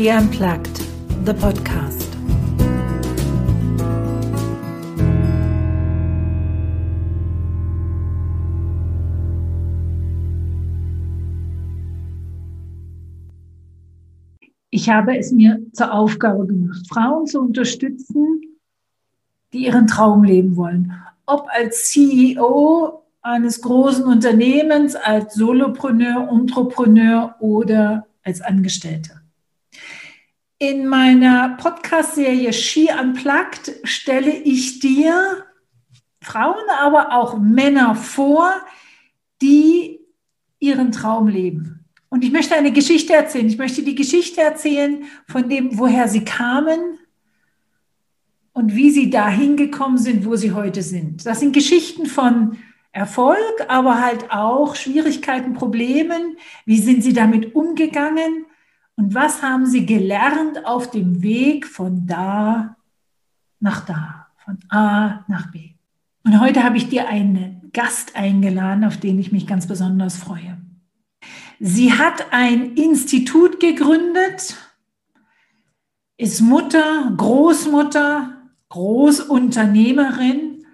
She Unplugged, the podcast. Ich habe es mir zur Aufgabe gemacht, Frauen zu unterstützen, die ihren Traum leben wollen. Ob als CEO eines großen Unternehmens, als Solopreneur, Entrepreneur oder als Angestellte. In meiner Podcast-Serie Ski Unplugged stelle ich dir Frauen, aber auch Männer vor, die ihren Traum leben. Und ich möchte eine Geschichte erzählen. Ich möchte die Geschichte erzählen von dem, woher sie kamen und wie sie dahin gekommen sind, wo sie heute sind. Das sind Geschichten von Erfolg, aber halt auch Schwierigkeiten, Problemen. Wie sind Sie damit umgegangen? Und was haben Sie gelernt auf dem Weg von da nach da, von A nach B? Und heute habe ich dir einen Gast eingeladen, auf den ich mich ganz besonders freue. Sie hat ein Institut gegründet, ist Mutter, Großmutter, Großunternehmerin,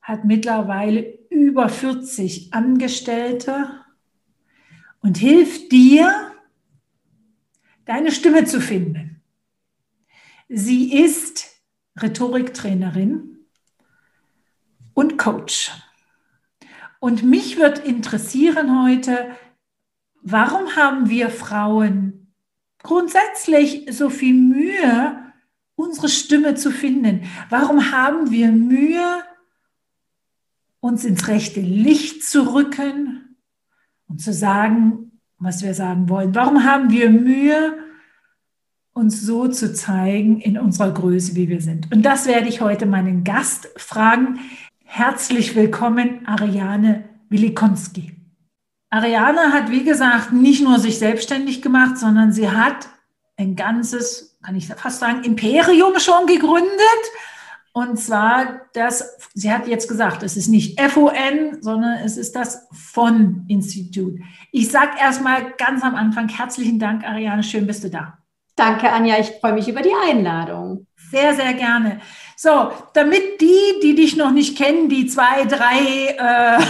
hat mittlerweile über 40 Angestellte und hilft dir, deine Stimme zu finden. Sie ist Rhetoriktrainerin und Coach. Und mich wird interessieren heute, warum haben wir Frauen grundsätzlich so viel Mühe, unsere Stimme zu finden? Warum haben wir Mühe, uns ins rechte Licht zu rücken und zu sagen, was wir sagen wollen. Warum haben wir Mühe, uns so zu zeigen in unserer Größe, wie wir sind? Und das werde ich heute meinen Gast fragen. Herzlich willkommen, Ariane Wilikonski. Ariane hat, wie gesagt, nicht nur sich selbstständig gemacht, sondern sie hat ein ganzes, kann ich fast sagen, Imperium schon gegründet und zwar, das, sie hat jetzt gesagt, es ist nicht FON, sondern es ist das von-Institut. Ich sage erstmal ganz am Anfang herzlichen Dank, Ariane, schön bist du da. Danke, Anja, ich freue mich über die Einladung. Sehr, sehr gerne. So, damit die, die dich noch nicht kennen, die zwei, drei, äh,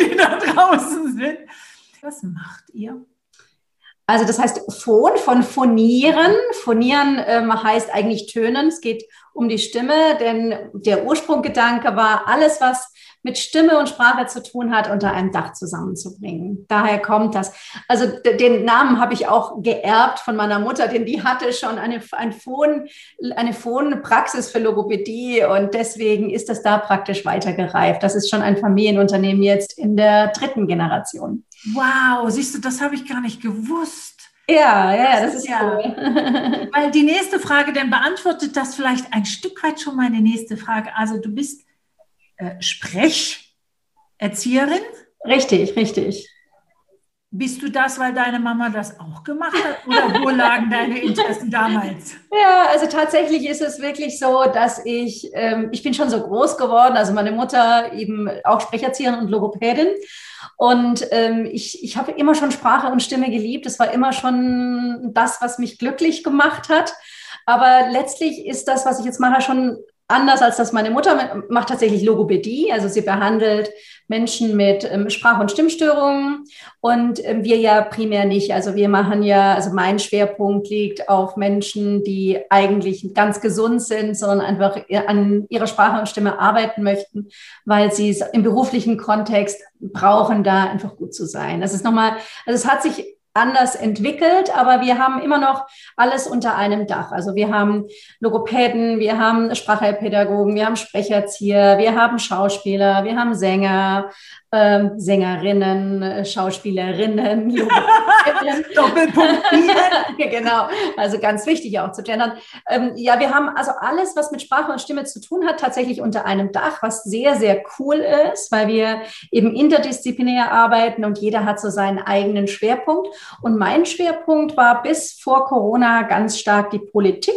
die da draußen sind, was macht ihr? Also das heißt Phon von phonieren. Phonieren ähm, heißt eigentlich tönen. Es geht um die Stimme, denn der Ursprunggedanke war, alles, was mit Stimme und Sprache zu tun hat, unter einem Dach zusammenzubringen. Daher kommt das. Also den Namen habe ich auch geerbt von meiner Mutter, denn die hatte schon eine, ein Phon, eine Phonpraxis für Logopädie und deswegen ist das da praktisch weitergereift. Das ist schon ein Familienunternehmen jetzt in der dritten Generation. Wow, siehst du, das habe ich gar nicht gewusst. Ja, ja, das, das ist ja. Cool. Weil die nächste Frage, dann beantwortet das vielleicht ein Stück weit schon meine nächste Frage. Also du bist äh, Sprecherzieherin? Richtig, richtig. Bist du das, weil deine Mama das auch gemacht hat? Oder wo lagen deine Interessen damals? Ja, also tatsächlich ist es wirklich so, dass ich, ähm, ich bin schon so groß geworden, also meine Mutter eben auch Sprecherzieherin und Logopädin. Und ähm, ich, ich habe immer schon Sprache und Stimme geliebt. Es war immer schon das, was mich glücklich gemacht hat. Aber letztlich ist das, was ich jetzt mache, schon anders als das meine Mutter macht tatsächlich Logopädie. Also sie behandelt Menschen mit ähm, Sprach- und Stimmstörungen und ähm, wir ja primär nicht. Also wir machen ja, also mein Schwerpunkt liegt auf Menschen, die eigentlich ganz gesund sind, sondern einfach an ihrer Sprache und Stimme arbeiten möchten, weil sie es im beruflichen Kontext brauchen, da einfach gut zu sein. Das ist nochmal, also es hat sich anders entwickelt, aber wir haben immer noch alles unter einem Dach. Also wir haben Logopäden, wir haben Sprachheilpädagogen, wir haben Sprecherzieher, wir haben Schauspieler, wir haben Sänger, ähm, Sängerinnen, Schauspielerinnen, Doppelpunkt. genau, also ganz wichtig auch zu gendern. Ähm, ja, wir haben also alles, was mit Sprache und Stimme zu tun hat, tatsächlich unter einem Dach, was sehr, sehr cool ist, weil wir eben interdisziplinär arbeiten und jeder hat so seinen eigenen Schwerpunkt. Und mein Schwerpunkt war bis vor Corona ganz stark die Politik.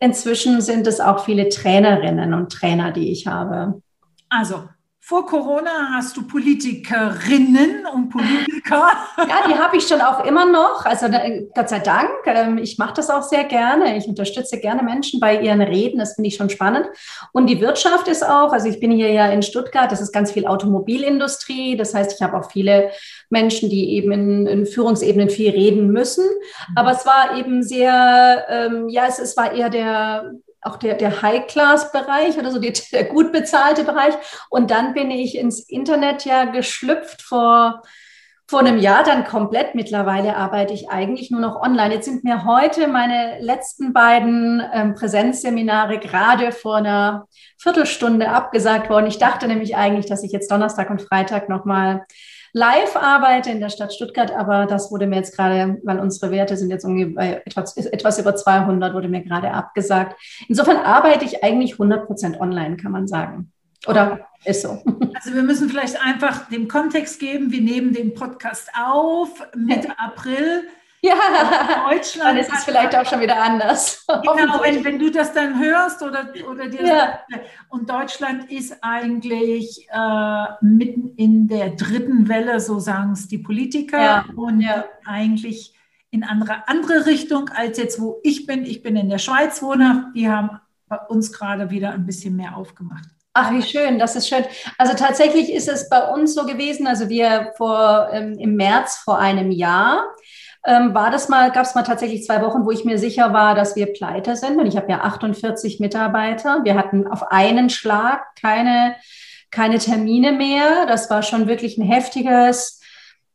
Inzwischen sind es auch viele Trainerinnen und Trainer, die ich habe. Also vor Corona hast du Politikerinnen und Politiker. Ja, die habe ich schon auch immer noch. Also Gott sei Dank. Ähm, ich mache das auch sehr gerne. Ich unterstütze gerne Menschen bei ihren Reden. Das finde ich schon spannend. Und die Wirtschaft ist auch, also ich bin hier ja in Stuttgart, das ist ganz viel Automobilindustrie. Das heißt, ich habe auch viele Menschen, die eben in, in Führungsebenen viel reden müssen. Aber es war eben sehr, ähm, ja, es, es war eher der auch der, der High-Class-Bereich oder so die, der gut bezahlte Bereich. Und dann bin ich ins Internet ja geschlüpft vor, vor einem Jahr dann komplett. Mittlerweile arbeite ich eigentlich nur noch online. Jetzt sind mir heute meine letzten beiden ähm, Präsenzseminare gerade vor einer Viertelstunde abgesagt worden. Ich dachte nämlich eigentlich, dass ich jetzt Donnerstag und Freitag nochmal live arbeite in der Stadt Stuttgart, aber das wurde mir jetzt gerade, weil unsere Werte sind jetzt ungefähr etwas, etwas über 200, wurde mir gerade abgesagt. Insofern arbeite ich eigentlich 100 Prozent online, kann man sagen. Oder ist so. Also wir müssen vielleicht einfach den Kontext geben. Wir nehmen den Podcast auf Mitte April. Ja, Deutschland. Dann ist es vielleicht auch schon wieder anders. Genau, wenn, wenn du das dann hörst oder, oder dir ja. Und Deutschland ist eigentlich äh, mitten in der dritten Welle, so sagen es die Politiker. Ja. Und ja. eigentlich in andere, andere Richtung als jetzt, wo ich bin. Ich bin in der Schweiz wohnhaft. Die haben bei uns gerade wieder ein bisschen mehr aufgemacht. Ach, wie schön, das ist schön. Also tatsächlich ist es bei uns so gewesen, also wir vor ähm, im März vor einem Jahr ähm, war das mal, gab es mal tatsächlich zwei Wochen, wo ich mir sicher war, dass wir pleite sind. Und ich habe ja 48 Mitarbeiter. Wir hatten auf einen Schlag keine, keine Termine mehr. Das war schon wirklich ein heftiges,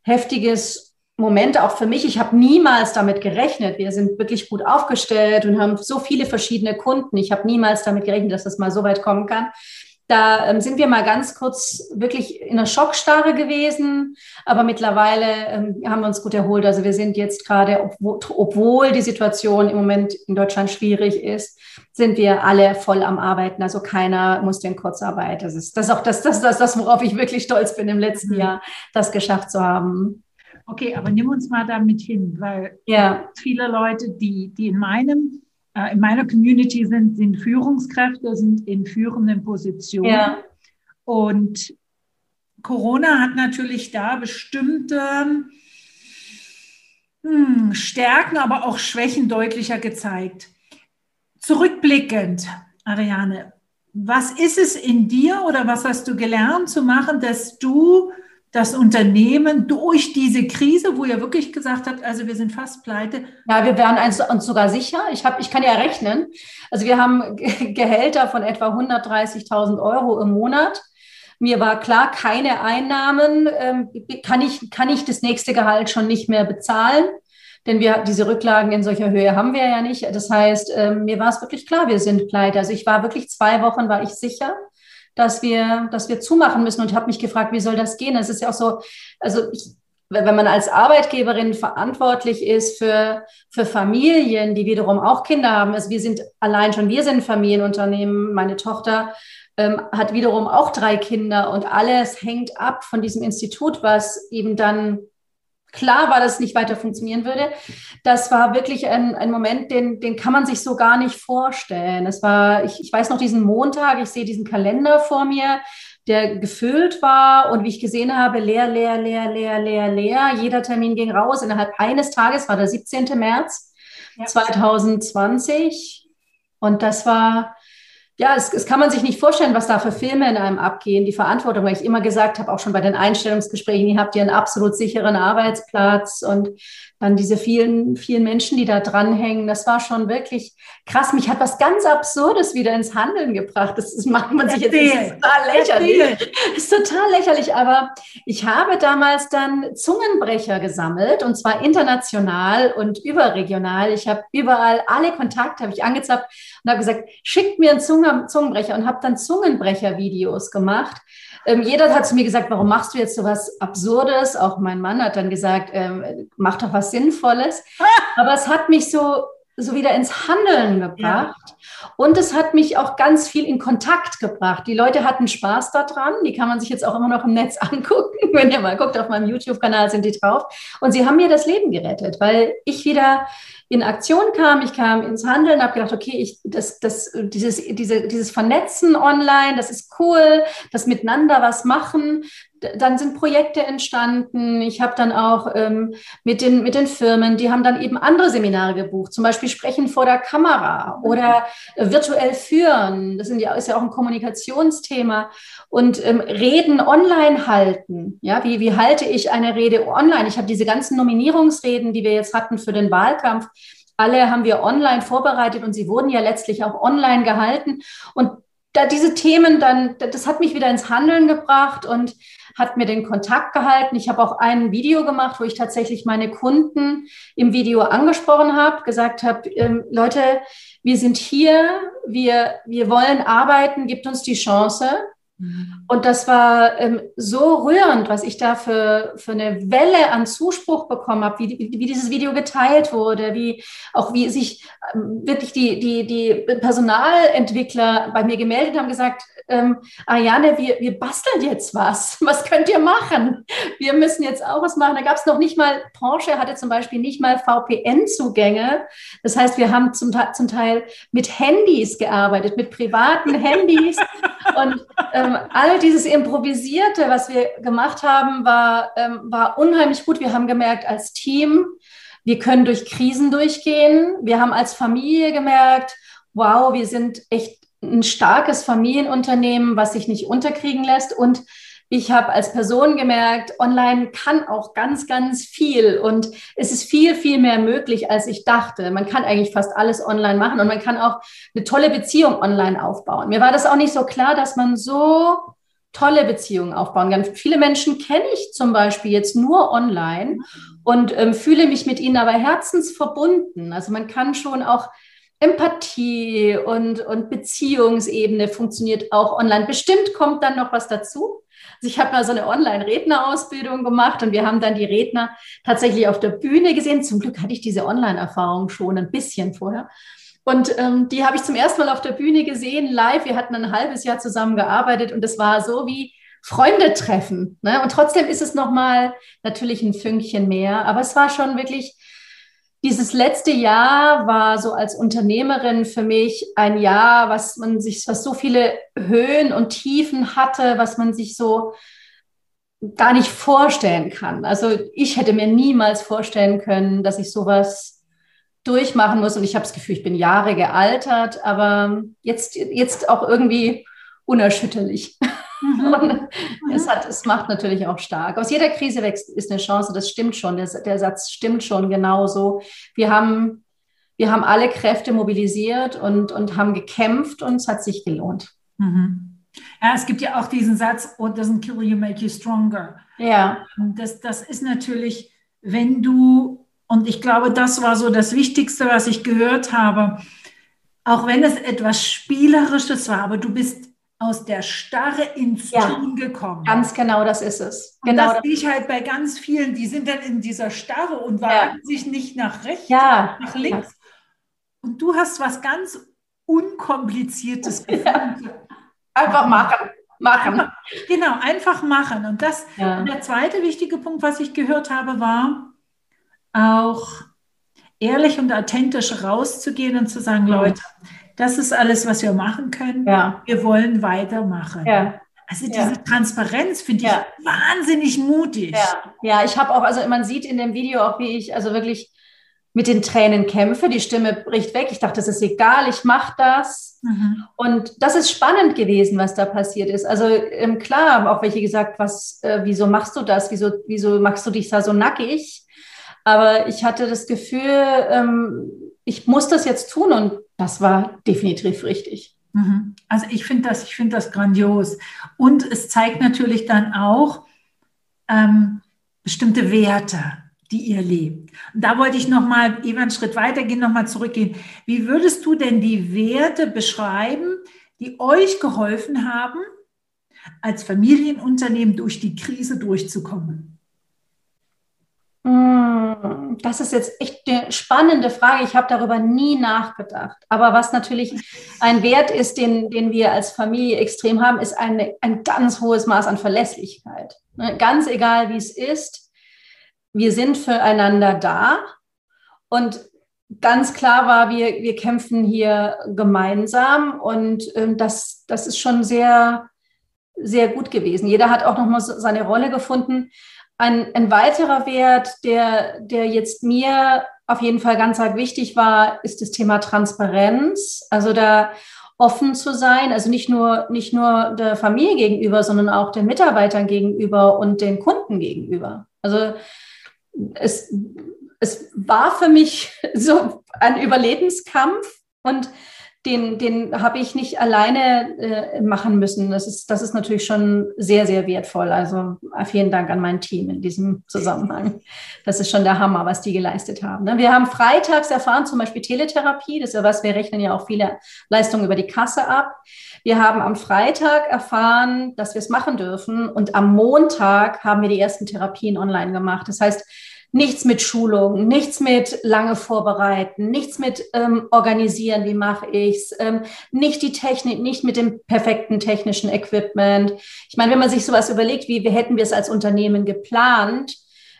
heftiges Moment auch für mich. Ich habe niemals damit gerechnet. Wir sind wirklich gut aufgestellt und haben so viele verschiedene Kunden. Ich habe niemals damit gerechnet, dass das mal so weit kommen kann. Da ähm, sind wir mal ganz kurz wirklich in einer Schockstarre gewesen, aber mittlerweile ähm, haben wir uns gut erholt. Also wir sind jetzt gerade, obwohl, obwohl die Situation im Moment in Deutschland schwierig ist, sind wir alle voll am Arbeiten. Also keiner muss in Kurzarbeit. Das ist das ist auch das, das, das, das, worauf ich wirklich stolz bin im letzten mhm. Jahr, das geschafft zu haben. Okay, aber nimm uns mal damit hin, weil ja. viele Leute, die, die in meinem in meiner Community sind, sind Führungskräfte, sind in führenden Positionen. Ja. Und Corona hat natürlich da bestimmte hm, Stärken, aber auch Schwächen deutlicher gezeigt. Zurückblickend, Ariane, was ist es in dir oder was hast du gelernt zu machen, dass du das Unternehmen durch diese Krise, wo ihr wirklich gesagt habt, also wir sind fast pleite. Ja, wir wären uns sogar sicher. Ich, hab, ich kann ja rechnen. Also wir haben Gehälter von etwa 130.000 Euro im Monat. Mir war klar, keine Einnahmen, ähm, kann, ich, kann ich das nächste Gehalt schon nicht mehr bezahlen. Denn wir diese Rücklagen in solcher Höhe haben wir ja nicht. Das heißt, ähm, mir war es wirklich klar, wir sind pleite. Also ich war wirklich zwei Wochen, war ich sicher dass wir, dass wir zumachen müssen. Und ich habe mich gefragt, wie soll das gehen? Es ist ja auch so, also ich, wenn man als Arbeitgeberin verantwortlich ist für, für Familien, die wiederum auch Kinder haben, also wir sind allein schon, wir sind Familienunternehmen, meine Tochter ähm, hat wiederum auch drei Kinder und alles hängt ab von diesem Institut, was eben dann klar war, dass es nicht weiter funktionieren würde. Das war wirklich ein, ein Moment, den, den kann man sich so gar nicht vorstellen. Es war, ich, ich weiß noch diesen Montag, ich sehe diesen Kalender vor mir, der gefüllt war und wie ich gesehen habe, leer, leer, leer, leer, leer, leer. Jeder Termin ging raus. Innerhalb eines Tages war der 17. März ja. 2020. Und das war, ja, es, es kann man sich nicht vorstellen, was da für Filme in einem abgehen. Die Verantwortung, weil ich immer gesagt habe, auch schon bei den Einstellungsgesprächen, ihr habt ja einen absolut sicheren Arbeitsplatz und dann diese vielen, vielen Menschen, die da dranhängen, das war schon wirklich krass. Mich hat was ganz Absurdes wieder ins Handeln gebracht. Das, das macht man sich Erzähl. jetzt total lächerlich. Das ist total lächerlich, aber ich habe damals dann Zungenbrecher gesammelt und zwar international und überregional. Ich habe überall alle Kontakte habe ich angezapft und habe gesagt, schickt mir einen Zungenbrecher und habe dann Zungenbrecher-Videos gemacht ähm, jeder hat zu mir gesagt, warum machst du jetzt so was Absurdes? Auch mein Mann hat dann gesagt, ähm, mach doch was Sinnvolles. Aber es hat mich so so wieder ins Handeln gebracht. Ja. Und es hat mich auch ganz viel in Kontakt gebracht. Die Leute hatten Spaß daran. Die kann man sich jetzt auch immer noch im Netz angucken. Wenn ihr mal guckt, auf meinem YouTube-Kanal sind die drauf. Und sie haben mir das Leben gerettet, weil ich wieder in Aktion kam, ich kam ins Handeln, habe gedacht, okay, ich, das, das, dieses, diese, dieses Vernetzen online, das ist cool, das miteinander was machen. Dann sind Projekte entstanden. Ich habe dann auch ähm, mit, den, mit den Firmen, die haben dann eben andere Seminare gebucht, zum Beispiel Sprechen vor der Kamera oder äh, virtuell führen. Das sind ja, ist ja auch ein Kommunikationsthema. Und ähm, Reden online halten. Ja, wie, wie halte ich eine Rede online? Ich habe diese ganzen Nominierungsreden, die wir jetzt hatten für den Wahlkampf, alle haben wir online vorbereitet und sie wurden ja letztlich auch online gehalten. Und da diese Themen dann, das hat mich wieder ins Handeln gebracht und hat mir den Kontakt gehalten. Ich habe auch ein Video gemacht, wo ich tatsächlich meine Kunden im Video angesprochen habe, gesagt habe, ähm, Leute, wir sind hier, wir, wir wollen arbeiten, gibt uns die Chance. Mhm. Und das war ähm, so rührend, was ich da für, für eine Welle an Zuspruch bekommen habe, wie, wie, wie dieses Video geteilt wurde, wie auch wie sich ähm, wirklich die, die, die Personalentwickler bei mir gemeldet haben, gesagt, ähm, Ariane, wir, wir basteln jetzt was. Was könnt ihr machen? Wir müssen jetzt auch was machen. Da gab es noch nicht mal, Porsche hatte zum Beispiel nicht mal VPN-Zugänge. Das heißt, wir haben zum, zum Teil mit Handys gearbeitet, mit privaten Handys. Und ähm, all dieses Improvisierte, was wir gemacht haben, war, ähm, war unheimlich gut. Wir haben gemerkt, als Team, wir können durch Krisen durchgehen. Wir haben als Familie gemerkt, wow, wir sind echt ein starkes Familienunternehmen, was sich nicht unterkriegen lässt. Und ich habe als Person gemerkt, online kann auch ganz, ganz viel und es ist viel, viel mehr möglich, als ich dachte. Man kann eigentlich fast alles online machen und man kann auch eine tolle Beziehung online aufbauen. Mir war das auch nicht so klar, dass man so tolle Beziehungen aufbauen kann. Viele Menschen kenne ich zum Beispiel jetzt nur online und ähm, fühle mich mit ihnen aber herzensverbunden. Also man kann schon auch Empathie und, und Beziehungsebene funktioniert auch online. Bestimmt kommt dann noch was dazu. Also ich habe mal so eine Online-Rednerausbildung gemacht und wir haben dann die Redner tatsächlich auf der Bühne gesehen. Zum Glück hatte ich diese Online-Erfahrung schon ein bisschen vorher. Und ähm, die habe ich zum ersten Mal auf der Bühne gesehen, live. Wir hatten ein halbes Jahr zusammen gearbeitet und es war so wie Freunde treffen. Ne? Und trotzdem ist es nochmal natürlich ein Fünkchen mehr. Aber es war schon wirklich dieses letzte Jahr war so als Unternehmerin für mich ein Jahr, was man sich, was so viele Höhen und Tiefen hatte, was man sich so gar nicht vorstellen kann. Also ich hätte mir niemals vorstellen können, dass ich sowas durchmachen muss. Und ich habe das Gefühl, ich bin Jahre gealtert, aber jetzt, jetzt auch irgendwie unerschütterlich. Mhm. es, hat, es macht natürlich auch stark. Aus jeder Krise wächst ist eine Chance, das stimmt schon. Der, der Satz stimmt schon genauso. Wir haben, wir haben alle Kräfte mobilisiert und, und haben gekämpft und es hat sich gelohnt. Mhm. Ja, es gibt ja auch diesen Satz, What oh, doesn't kill you make you stronger. Ja. Das, das ist natürlich, wenn du, und ich glaube, das war so das Wichtigste, was ich gehört habe, auch wenn es etwas Spielerisches war, aber du bist aus der Starre ins ja, Tun gekommen. Ganz genau, das ist es. Und genau das sehe ich halt bei ganz vielen, die sind dann in dieser Starre und wagen ja. sich nicht nach rechts, ja. nach links. Und du hast was ganz Unkompliziertes gefunden. Einfach machen. Machen. Genau, einfach machen. Und das, und der zweite wichtige Punkt, was ich gehört habe, war auch ehrlich und authentisch rauszugehen und zu sagen, Leute, das ist alles, was wir machen können. Ja. Wir wollen weitermachen. Ja. Also diese ja. Transparenz finde ich ja. wahnsinnig mutig. Ja, ja ich habe auch, also man sieht in dem Video auch, wie ich also wirklich mit den Tränen kämpfe. Die Stimme bricht weg. Ich dachte, das ist egal, ich mache das. Mhm. Und das ist spannend gewesen, was da passiert ist. Also ähm, klar haben auch welche gesagt, was, äh, wieso machst du das? Wieso, wieso machst du dich da so nackig? Aber ich hatte das Gefühl, ähm, ich muss das jetzt tun und das war definitiv richtig. Mhm. Also ich finde das, ich finde das grandios. Und es zeigt natürlich dann auch ähm, bestimmte Werte, die ihr lebt. Und da wollte ich nochmal eben einen Schritt weitergehen, nochmal zurückgehen. Wie würdest du denn die Werte beschreiben, die euch geholfen haben, als Familienunternehmen durch die Krise durchzukommen? Hm, das ist jetzt echt eine spannende Frage. Ich habe darüber nie nachgedacht. Aber was natürlich ein Wert ist, den, den wir als Familie extrem haben, ist eine, ein ganz hohes Maß an Verlässlichkeit. Ne, ganz egal, wie es ist, wir sind füreinander da. Und ganz klar war, wir, wir kämpfen hier gemeinsam. Und ähm, das, das ist schon sehr, sehr gut gewesen. Jeder hat auch nochmal seine Rolle gefunden. Ein, ein weiterer Wert, der, der jetzt mir auf jeden Fall ganz arg wichtig war, ist das Thema Transparenz. Also da offen zu sein, also nicht nur, nicht nur der Familie gegenüber, sondern auch den Mitarbeitern gegenüber und den Kunden gegenüber. Also es, es war für mich so ein Überlebenskampf und den, den habe ich nicht alleine äh, machen müssen. Das ist, das ist natürlich schon sehr, sehr wertvoll. Also äh, vielen Dank an mein Team in diesem Zusammenhang. Das ist schon der Hammer, was die geleistet haben. Ne? Wir haben freitags erfahren, zum Beispiel Teletherapie, das ist ja was, wir rechnen ja auch viele Leistungen über die Kasse ab. Wir haben am Freitag erfahren, dass wir es machen dürfen und am Montag haben wir die ersten Therapien online gemacht. Das heißt, Nichts mit Schulung, nichts mit lange vorbereiten, nichts mit ähm, organisieren, wie mache ich's, ähm, nicht die Technik, nicht mit dem perfekten technischen Equipment. Ich meine, wenn man sich sowas überlegt, wie, wie hätten wir es als Unternehmen geplant,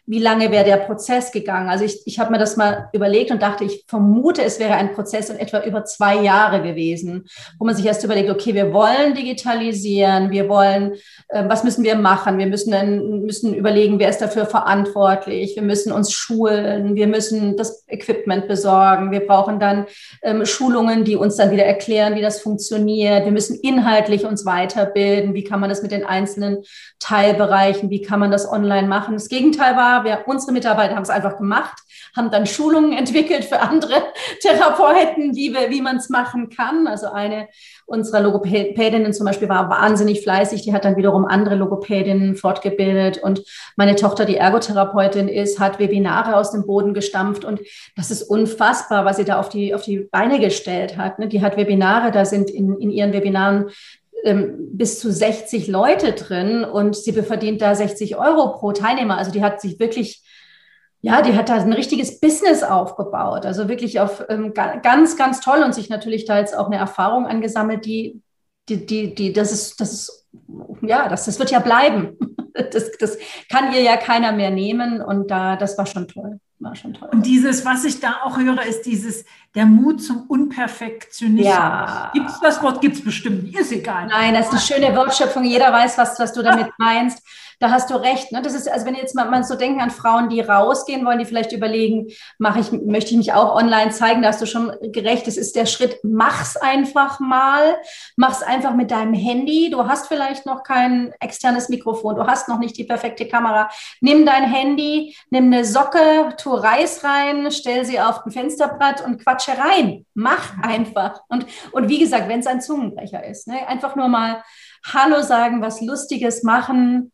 wie lange wäre der Prozess gegangen? Also ich, ich habe mir das mal überlegt und dachte, ich vermute, es wäre ein Prozess in etwa über zwei Jahre gewesen, wo man sich erst überlegt, okay, wir wollen digitalisieren, wir wollen, äh, was müssen wir machen? Wir müssen dann, müssen überlegen, wer ist dafür verantwortlich? Wir müssen uns schulen, wir müssen das Equipment besorgen, wir brauchen dann ähm, Schulungen, die uns dann wieder erklären, wie das funktioniert. Wir müssen inhaltlich uns weiterbilden. Wie kann man das mit den einzelnen Teilbereichen? Wie kann man das online machen? Das Gegenteil war, wir, unsere Mitarbeiter haben es einfach gemacht, haben dann Schulungen entwickelt für andere Therapeuten, wie, wie man es machen kann. Also eine unserer Logopädinnen zum Beispiel war wahnsinnig fleißig, die hat dann wiederum andere Logopädinnen fortgebildet. Und meine Tochter, die Ergotherapeutin ist, hat Webinare aus dem Boden gestampft. Und das ist unfassbar, was sie da auf die, auf die Beine gestellt hat. Ne? Die hat Webinare, da sind in, in ihren Webinaren bis zu 60 Leute drin und sie verdient da 60 Euro pro Teilnehmer. Also die hat sich wirklich, ja, die hat da ein richtiges Business aufgebaut. Also wirklich auf ähm, ganz, ganz toll und sich natürlich da jetzt auch eine Erfahrung angesammelt, die, die, die, die das ist, das ist, ja, das, das wird ja bleiben. Das, das kann ihr ja keiner mehr nehmen und da, das war schon toll war schon toll. Und dieses, was ich da auch höre, ist dieses, der Mut zum Unperfektionismus. Ja. Gibt es das Wort? Gibt es bestimmt. Ist egal. Nein, das ist eine schöne Wortschöpfung. Jeder weiß, was, was du damit meinst da hast du recht. Ne? Das ist, also wenn jetzt mal, mal so denken an Frauen, die rausgehen wollen, die vielleicht überlegen, mache ich, möchte ich mich auch online zeigen, da hast du schon gerecht. Es ist der Schritt, mach's einfach mal. Mach's einfach mit deinem Handy. Du hast vielleicht noch kein externes Mikrofon, du hast noch nicht die perfekte Kamera. Nimm dein Handy, nimm eine Socke, tu Reis rein, stell sie auf ein Fensterbrett und quatsche rein. Mach einfach. Und, und wie gesagt, wenn es ein Zungenbrecher ist, ne? einfach nur mal Hallo sagen, was Lustiges machen,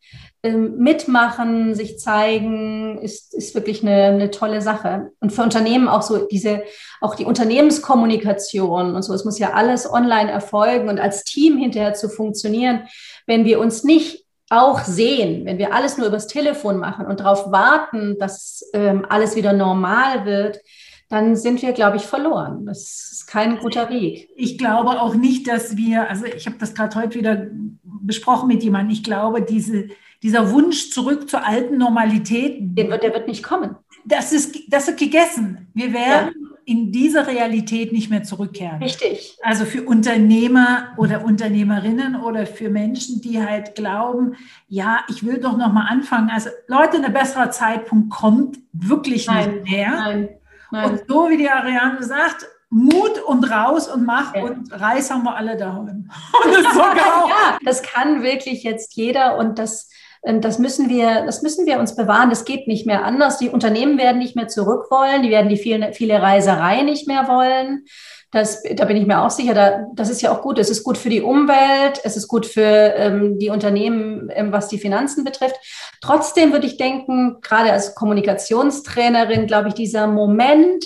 mitmachen, sich zeigen, ist, ist wirklich eine, eine tolle Sache. Und für Unternehmen auch so diese, auch die Unternehmenskommunikation und so, es muss ja alles online erfolgen und als Team hinterher zu funktionieren, wenn wir uns nicht auch sehen, wenn wir alles nur übers Telefon machen und darauf warten, dass ähm, alles wieder normal wird, dann sind wir, glaube ich, verloren. Das ist kein guter Weg. Ich glaube auch nicht, dass wir, also ich habe das gerade heute wieder besprochen mit jemandem, ich glaube, diese, dieser Wunsch zurück zur alten Normalität, der wird, der wird nicht kommen. Das ist, das ist gegessen. Wir werden ja. in diese Realität nicht mehr zurückkehren. Richtig. Also für Unternehmer oder Unternehmerinnen oder für Menschen, die halt glauben, ja, ich will doch noch mal anfangen. Also Leute, ein besserer Zeitpunkt kommt wirklich Nein. nicht mehr. Nein. Nein. Und so wie die Ariane sagt, Mut und raus und mach ja. und Reis haben wir alle daheim. das ja, das kann wirklich jetzt jeder und das, das müssen wir, das müssen wir uns bewahren. Das geht nicht mehr anders. Die Unternehmen werden nicht mehr zurück wollen. Die werden die viele, viele Reiserei nicht mehr wollen. Das, da bin ich mir auch sicher, da, das ist ja auch gut. Es ist gut für die Umwelt, es ist gut für ähm, die Unternehmen, ähm, was die Finanzen betrifft. Trotzdem würde ich denken, gerade als Kommunikationstrainerin, glaube ich, dieser Moment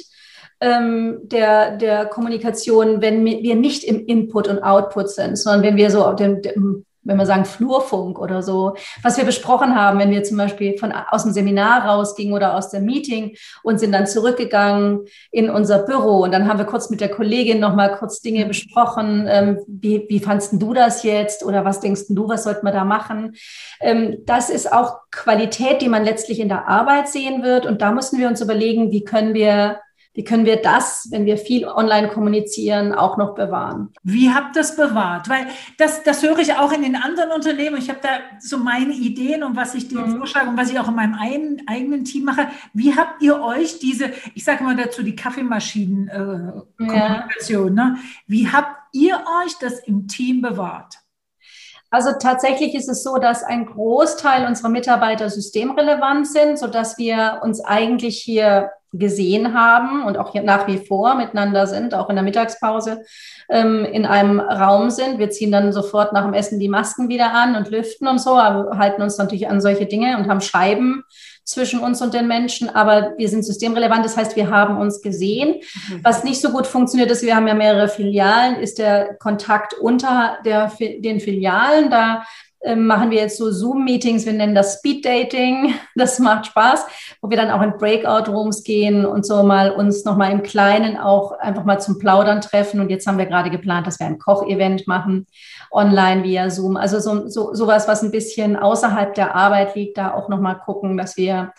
ähm, der, der Kommunikation, wenn wir nicht im Input und Output sind, sondern wenn wir so auf dem, dem wenn wir sagen Flurfunk oder so, was wir besprochen haben, wenn wir zum Beispiel von, aus dem Seminar rausgingen oder aus dem Meeting und sind dann zurückgegangen in unser Büro und dann haben wir kurz mit der Kollegin nochmal kurz Dinge besprochen. Ähm, wie, wie fandst du das jetzt oder was denkst du, was sollten wir da machen? Ähm, das ist auch Qualität, die man letztlich in der Arbeit sehen wird und da müssen wir uns überlegen, wie können wir wie können wir das, wenn wir viel online kommunizieren, auch noch bewahren? Wie habt ihr das bewahrt? Weil das, das höre ich auch in den anderen Unternehmen. Ich habe da so meine Ideen und was ich dir mhm. vorschlage und was ich auch in meinem ein, eigenen Team mache. Wie habt ihr euch diese, ich sage mal dazu, die Kaffeemaschinen-Kommunikation, äh, ja. ne? wie habt ihr euch das im Team bewahrt? Also tatsächlich ist es so, dass ein Großteil unserer Mitarbeiter systemrelevant sind, sodass wir uns eigentlich hier gesehen haben und auch nach wie vor miteinander sind, auch in der Mittagspause ähm, in einem Raum sind. Wir ziehen dann sofort nach dem Essen die Masken wieder an und lüften und so, aber halten uns natürlich an solche Dinge und haben Scheiben zwischen uns und den Menschen, aber wir sind systemrelevant, das heißt, wir haben uns gesehen. Mhm. Was nicht so gut funktioniert ist, wir haben ja mehrere Filialen, ist der Kontakt unter der, den Filialen. Da machen wir jetzt so Zoom-Meetings, wir nennen das Speed-Dating, das macht Spaß, wo wir dann auch in Breakout-Rooms gehen und so mal uns nochmal im Kleinen auch einfach mal zum Plaudern treffen. Und jetzt haben wir gerade geplant, dass wir ein Kochevent machen, online via Zoom. Also so, so, sowas, was ein bisschen außerhalb der Arbeit liegt, da auch nochmal gucken, dass wir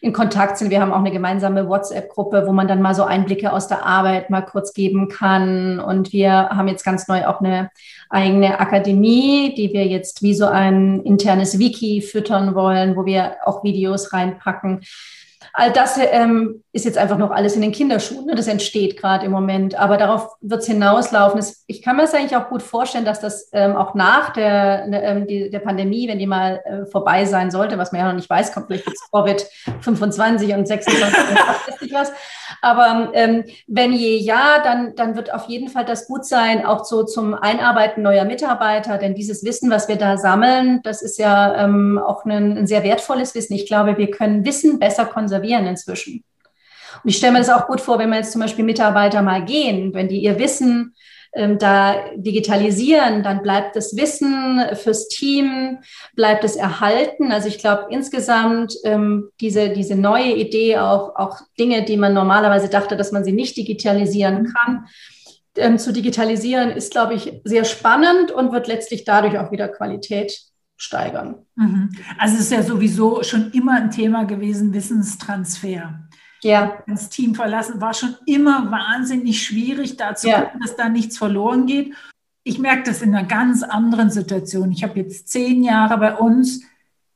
in Kontakt sind. Wir haben auch eine gemeinsame WhatsApp-Gruppe, wo man dann mal so Einblicke aus der Arbeit mal kurz geben kann. Und wir haben jetzt ganz neu auch eine eigene Akademie, die wir jetzt wie so ein internes Wiki füttern wollen, wo wir auch Videos reinpacken All das ähm, ist jetzt einfach noch alles in den Kinderschuhen. Ne? Das entsteht gerade im Moment. Aber darauf wird es hinauslaufen. Ich kann mir das eigentlich auch gut vorstellen, dass das ähm, auch nach der, ne, ähm, die, der Pandemie, wenn die mal äh, vorbei sein sollte, was man ja noch nicht weiß, kommt vielleicht jetzt Covid 25 und 26 und was. Aber ähm, wenn je ja, dann, dann wird auf jeden Fall das gut sein, auch so zum Einarbeiten neuer Mitarbeiter. Denn dieses Wissen, was wir da sammeln, das ist ja ähm, auch ein, ein sehr wertvolles Wissen. Ich glaube, wir können Wissen besser konservieren inzwischen. Und ich stelle mir das auch gut vor, wenn wir jetzt zum Beispiel Mitarbeiter mal gehen, wenn die ihr Wissen ähm, da digitalisieren, dann bleibt das Wissen fürs Team, bleibt es erhalten. Also ich glaube insgesamt ähm, diese, diese neue Idee, auch, auch Dinge, die man normalerweise dachte, dass man sie nicht digitalisieren kann, ähm, zu digitalisieren, ist, glaube ich, sehr spannend und wird letztlich dadurch auch wieder Qualität steigern. Mhm. Also es ist ja sowieso schon immer ein Thema gewesen, Wissenstransfer ja. das Team verlassen, war schon immer wahnsinnig schwierig, dazu ja. gucken, dass da nichts verloren geht. Ich merke das in einer ganz anderen Situation. Ich habe jetzt zehn Jahre bei uns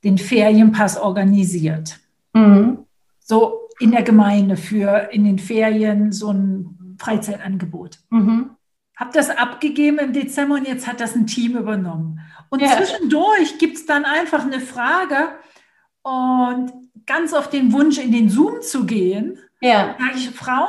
den Ferienpass organisiert. Mhm. So in der Gemeinde für in den Ferien so ein Freizeitangebot. Mhm. Habe das abgegeben im Dezember und jetzt hat das ein Team übernommen. Und ja. zwischendurch gibt es dann einfach eine Frage und ganz auf den Wunsch, in den Zoom zu gehen, ja. sage ich, Frauen,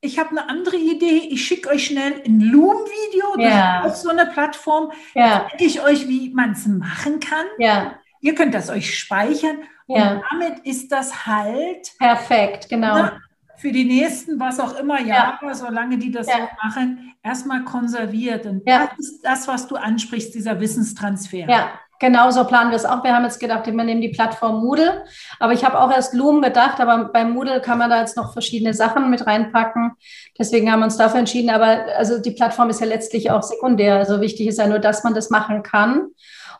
ich habe eine andere Idee. Ich schicke euch schnell ein Loom-Video. Das ja. ist auch so eine Plattform. Ja. Da ich euch, wie man es machen kann. Ja. Ihr könnt das euch speichern. Ja. Und damit ist das halt. Perfekt, genau. Ne, für die nächsten, was auch immer Jahre, ja. solange die das ja. so machen, erstmal konserviert. Und das ist das, was du ansprichst, dieser Wissenstransfer. Ja, Genauso planen wir es auch. Wir haben jetzt gedacht, wir nehmen die Plattform Moodle. Aber ich habe auch erst Loom gedacht, aber bei Moodle kann man da jetzt noch verschiedene Sachen mit reinpacken. Deswegen haben wir uns dafür entschieden. Aber also die Plattform ist ja letztlich auch sekundär. Also wichtig ist ja nur, dass man das machen kann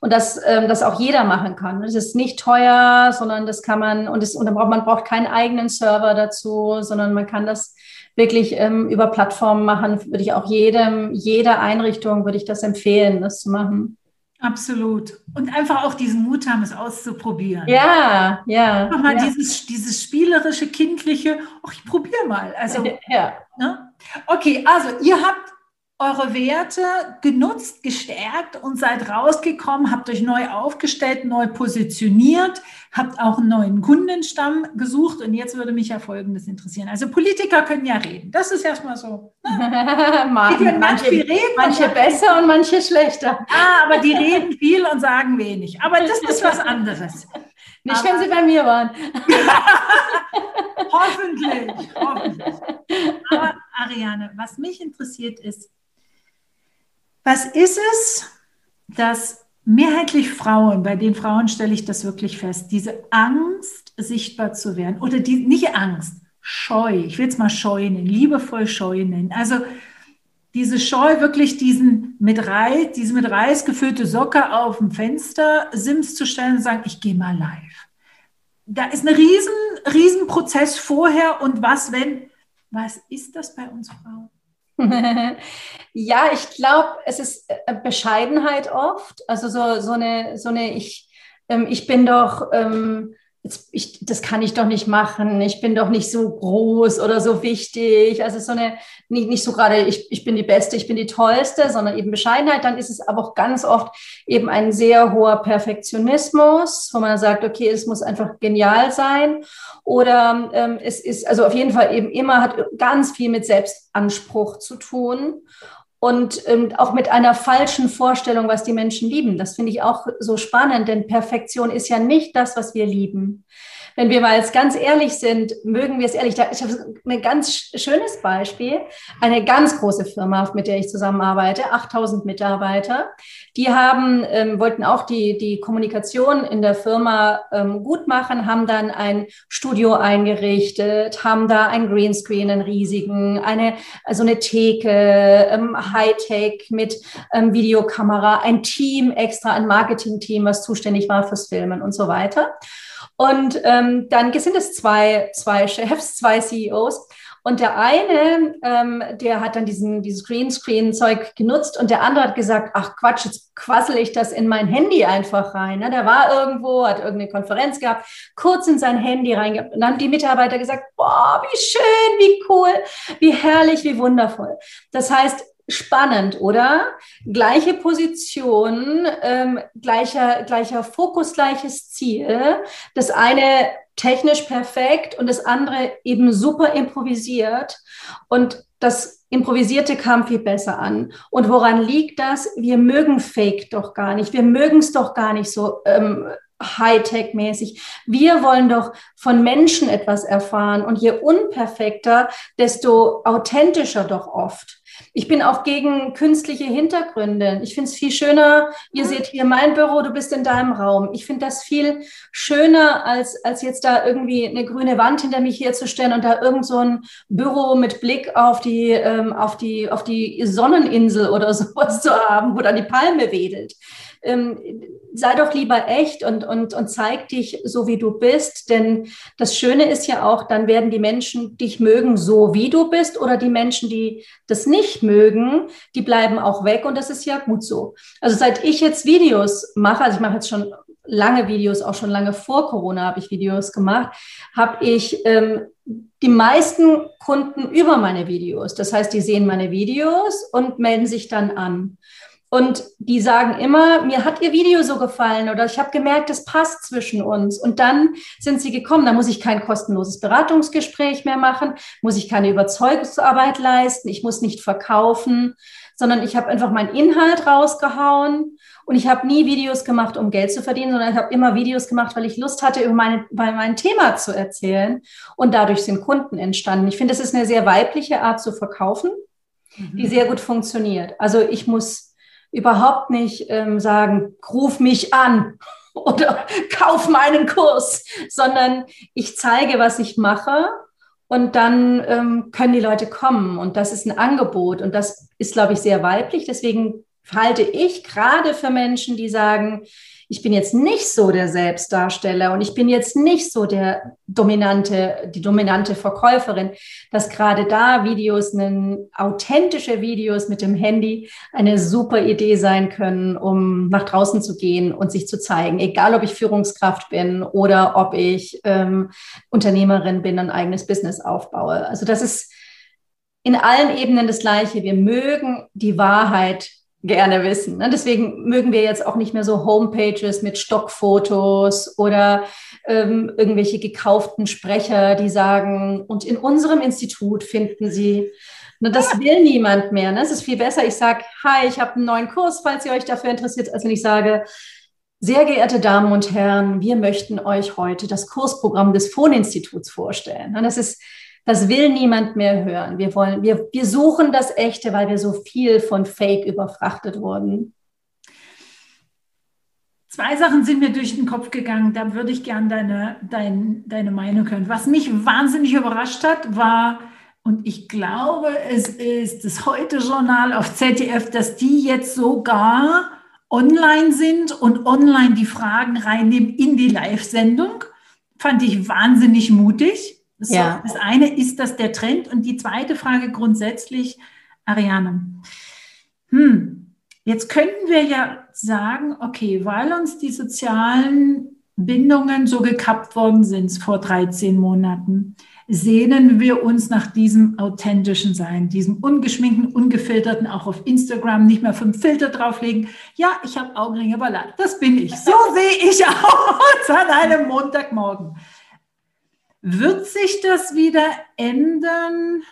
und dass ähm, das auch jeder machen kann. Das ist nicht teuer, sondern das kann man und, das, und braucht, man braucht keinen eigenen Server dazu, sondern man kann das wirklich ähm, über Plattformen machen. Würde ich auch jedem, jeder Einrichtung würde ich das empfehlen, das zu machen. Absolut. Und einfach auch diesen Mut haben, es auszuprobieren. Ja, ja. Nochmal ja. dieses, dieses spielerische, kindliche, ach, ich probiere mal. Also, ja. Ne? Okay, also ihr habt eure Werte genutzt, gestärkt und seid rausgekommen, habt euch neu aufgestellt, neu positioniert, habt auch einen neuen Kundenstamm gesucht und jetzt würde mich ja Folgendes interessieren. Also Politiker können ja reden, das ist erstmal so. Ne? die können manche, viel reden. Manche besser und manche schlechter. Ah, aber die reden viel und sagen wenig. Aber das ist was anderes. Nicht, aber, wenn sie bei mir waren. hoffentlich, hoffentlich. Aber Ariane, was mich interessiert ist, was ist es, das mehrheitlich Frauen, bei den Frauen stelle ich das wirklich fest, diese Angst, sichtbar zu werden oder die, nicht Angst, Scheu, ich will es mal Scheu nennen, liebevoll Scheu nennen. Also diese Scheu, wirklich diesen mit Reis, diese mit Reis gefüllte Socke auf dem Fenster Sims zu stellen und sagen, ich gehe mal live. Da ist ein riesen, riesen vorher und was, wenn, was ist das bei uns Frauen? ja, ich glaube, es ist äh, Bescheidenheit oft. Also so, so eine, so eine ich, ähm, ich bin doch, ähm, jetzt, ich, das kann ich doch nicht machen, ich bin doch nicht so groß oder so wichtig. Also so eine, nicht, nicht so gerade, ich, ich bin die Beste, ich bin die Tollste, sondern eben Bescheidenheit. Dann ist es aber auch ganz oft eben ein sehr hoher Perfektionismus, wo man sagt, okay, es muss einfach genial sein. Oder ähm, es ist, also auf jeden Fall eben immer hat ganz viel mit Selbstanspruch zu tun und ähm, auch mit einer falschen Vorstellung, was die Menschen lieben. Das finde ich auch so spannend, denn Perfektion ist ja nicht das, was wir lieben wenn wir mal ganz ehrlich sind, mögen wir es ehrlich. Ich habe ein ganz schönes Beispiel. Eine ganz große Firma, mit der ich zusammenarbeite, 8000 Mitarbeiter. Die haben, ähm, wollten auch die, die Kommunikation in der Firma ähm, gut machen, haben dann ein Studio eingerichtet, haben da ein Greenscreen, einen riesigen, eine, also eine Theke, ähm, Hightech mit ähm, Videokamera, ein Team extra, ein Marketing-Team, was zuständig war fürs Filmen und so weiter. Und ähm, dann sind es zwei, zwei Chefs, zwei CEOs. Und der eine, ähm, der hat dann diesen, dieses Greenscreen-Zeug genutzt und der andere hat gesagt, ach Quatsch, jetzt quassel ich das in mein Handy einfach rein. Ne? Der war irgendwo, hat irgendeine Konferenz gehabt, kurz in sein Handy reingehabt. Und dann haben die Mitarbeiter gesagt, boah, wie schön, wie cool, wie herrlich, wie wundervoll. Das heißt, Spannend, oder? Gleiche Position, ähm, gleicher, gleicher Fokus, gleiches Ziel. Das eine technisch perfekt und das andere eben super improvisiert. Und das Improvisierte kam viel besser an. Und woran liegt das? Wir mögen Fake doch gar nicht. Wir mögen es doch gar nicht so ähm, Hightech-mäßig. Wir wollen doch von Menschen etwas erfahren. Und je unperfekter, desto authentischer doch oft. Ich bin auch gegen künstliche Hintergründe. Ich finde es viel schöner, ihr seht hier mein Büro, du bist in deinem Raum. Ich finde das viel schöner, als, als jetzt da irgendwie eine grüne Wand hinter mich herzustellen und da irgend so ein Büro mit Blick auf die, ähm, auf die, auf die Sonneninsel oder sowas zu haben, wo dann die Palme wedelt ähm, sei doch lieber echt und, und, und zeig dich so, wie du bist. Denn das Schöne ist ja auch, dann werden die Menschen dich mögen, so wie du bist, oder die Menschen, die das nicht mögen, die bleiben auch weg und das ist ja gut so. Also seit ich jetzt Videos mache, also ich mache jetzt schon lange Videos, auch schon lange vor Corona habe ich Videos gemacht, habe ich ähm, die meisten Kunden über meine Videos. Das heißt, die sehen meine Videos und melden sich dann an. Und die sagen immer, mir hat ihr Video so gefallen oder ich habe gemerkt, es passt zwischen uns. Und dann sind sie gekommen. Da muss ich kein kostenloses Beratungsgespräch mehr machen, muss ich keine Überzeugungsarbeit leisten, ich muss nicht verkaufen, sondern ich habe einfach meinen Inhalt rausgehauen. Und ich habe nie Videos gemacht, um Geld zu verdienen, sondern ich habe immer Videos gemacht, weil ich Lust hatte, über, meine, über mein Thema zu erzählen. Und dadurch sind Kunden entstanden. Ich finde, es ist eine sehr weibliche Art zu verkaufen, mhm. die sehr gut funktioniert. Also ich muss überhaupt nicht ähm, sagen, ruf mich an oder kauf meinen Kurs, sondern ich zeige, was ich mache und dann ähm, können die Leute kommen und das ist ein Angebot und das ist, glaube ich, sehr weiblich. Deswegen halte ich gerade für Menschen, die sagen, ich bin jetzt nicht so der Selbstdarsteller und ich bin jetzt nicht so der dominante, die dominante Verkäuferin, dass gerade da Videos, einen, authentische Videos mit dem Handy eine super Idee sein können, um nach draußen zu gehen und sich zu zeigen. Egal, ob ich Führungskraft bin oder ob ich ähm, Unternehmerin bin, ein eigenes Business aufbaue. Also das ist in allen Ebenen das Gleiche. Wir mögen die Wahrheit gerne wissen. Ne? Deswegen mögen wir jetzt auch nicht mehr so Homepages mit Stockfotos oder ähm, irgendwelche gekauften Sprecher, die sagen, und in unserem Institut finden Sie, ne, das will niemand mehr. Ne? Es ist viel besser, ich sage, hi, ich habe einen neuen Kurs, falls ihr euch dafür interessiert, als wenn ich sage, sehr geehrte Damen und Herren, wir möchten euch heute das Kursprogramm des Fohninstituts vorstellen. Und das ist das will niemand mehr hören. Wir wollen, wir, wir suchen das Echte, weil wir so viel von Fake überfrachtet wurden. Zwei Sachen sind mir durch den Kopf gegangen, da würde ich gerne deine, dein, deine Meinung hören. Was mich wahnsinnig überrascht hat, war, und ich glaube, es ist das Heute-Journal auf ZDF, dass die jetzt sogar online sind und online die Fragen reinnehmen in die Live-Sendung. Fand ich wahnsinnig mutig. Das, ja. das eine ist das der Trend. Und die zweite Frage grundsätzlich, Ariane. Hm, jetzt könnten wir ja sagen, okay, weil uns die sozialen Bindungen so gekappt worden sind vor 13 Monaten, sehnen wir uns nach diesem authentischen Sein, diesem ungeschminkten, ungefilterten, auch auf Instagram nicht mehr fünf Filter drauflegen. Ja, ich habe Augenringe, voilà, das bin ich. So sehe ich aus an einem Montagmorgen. Wird sich das wieder ändern,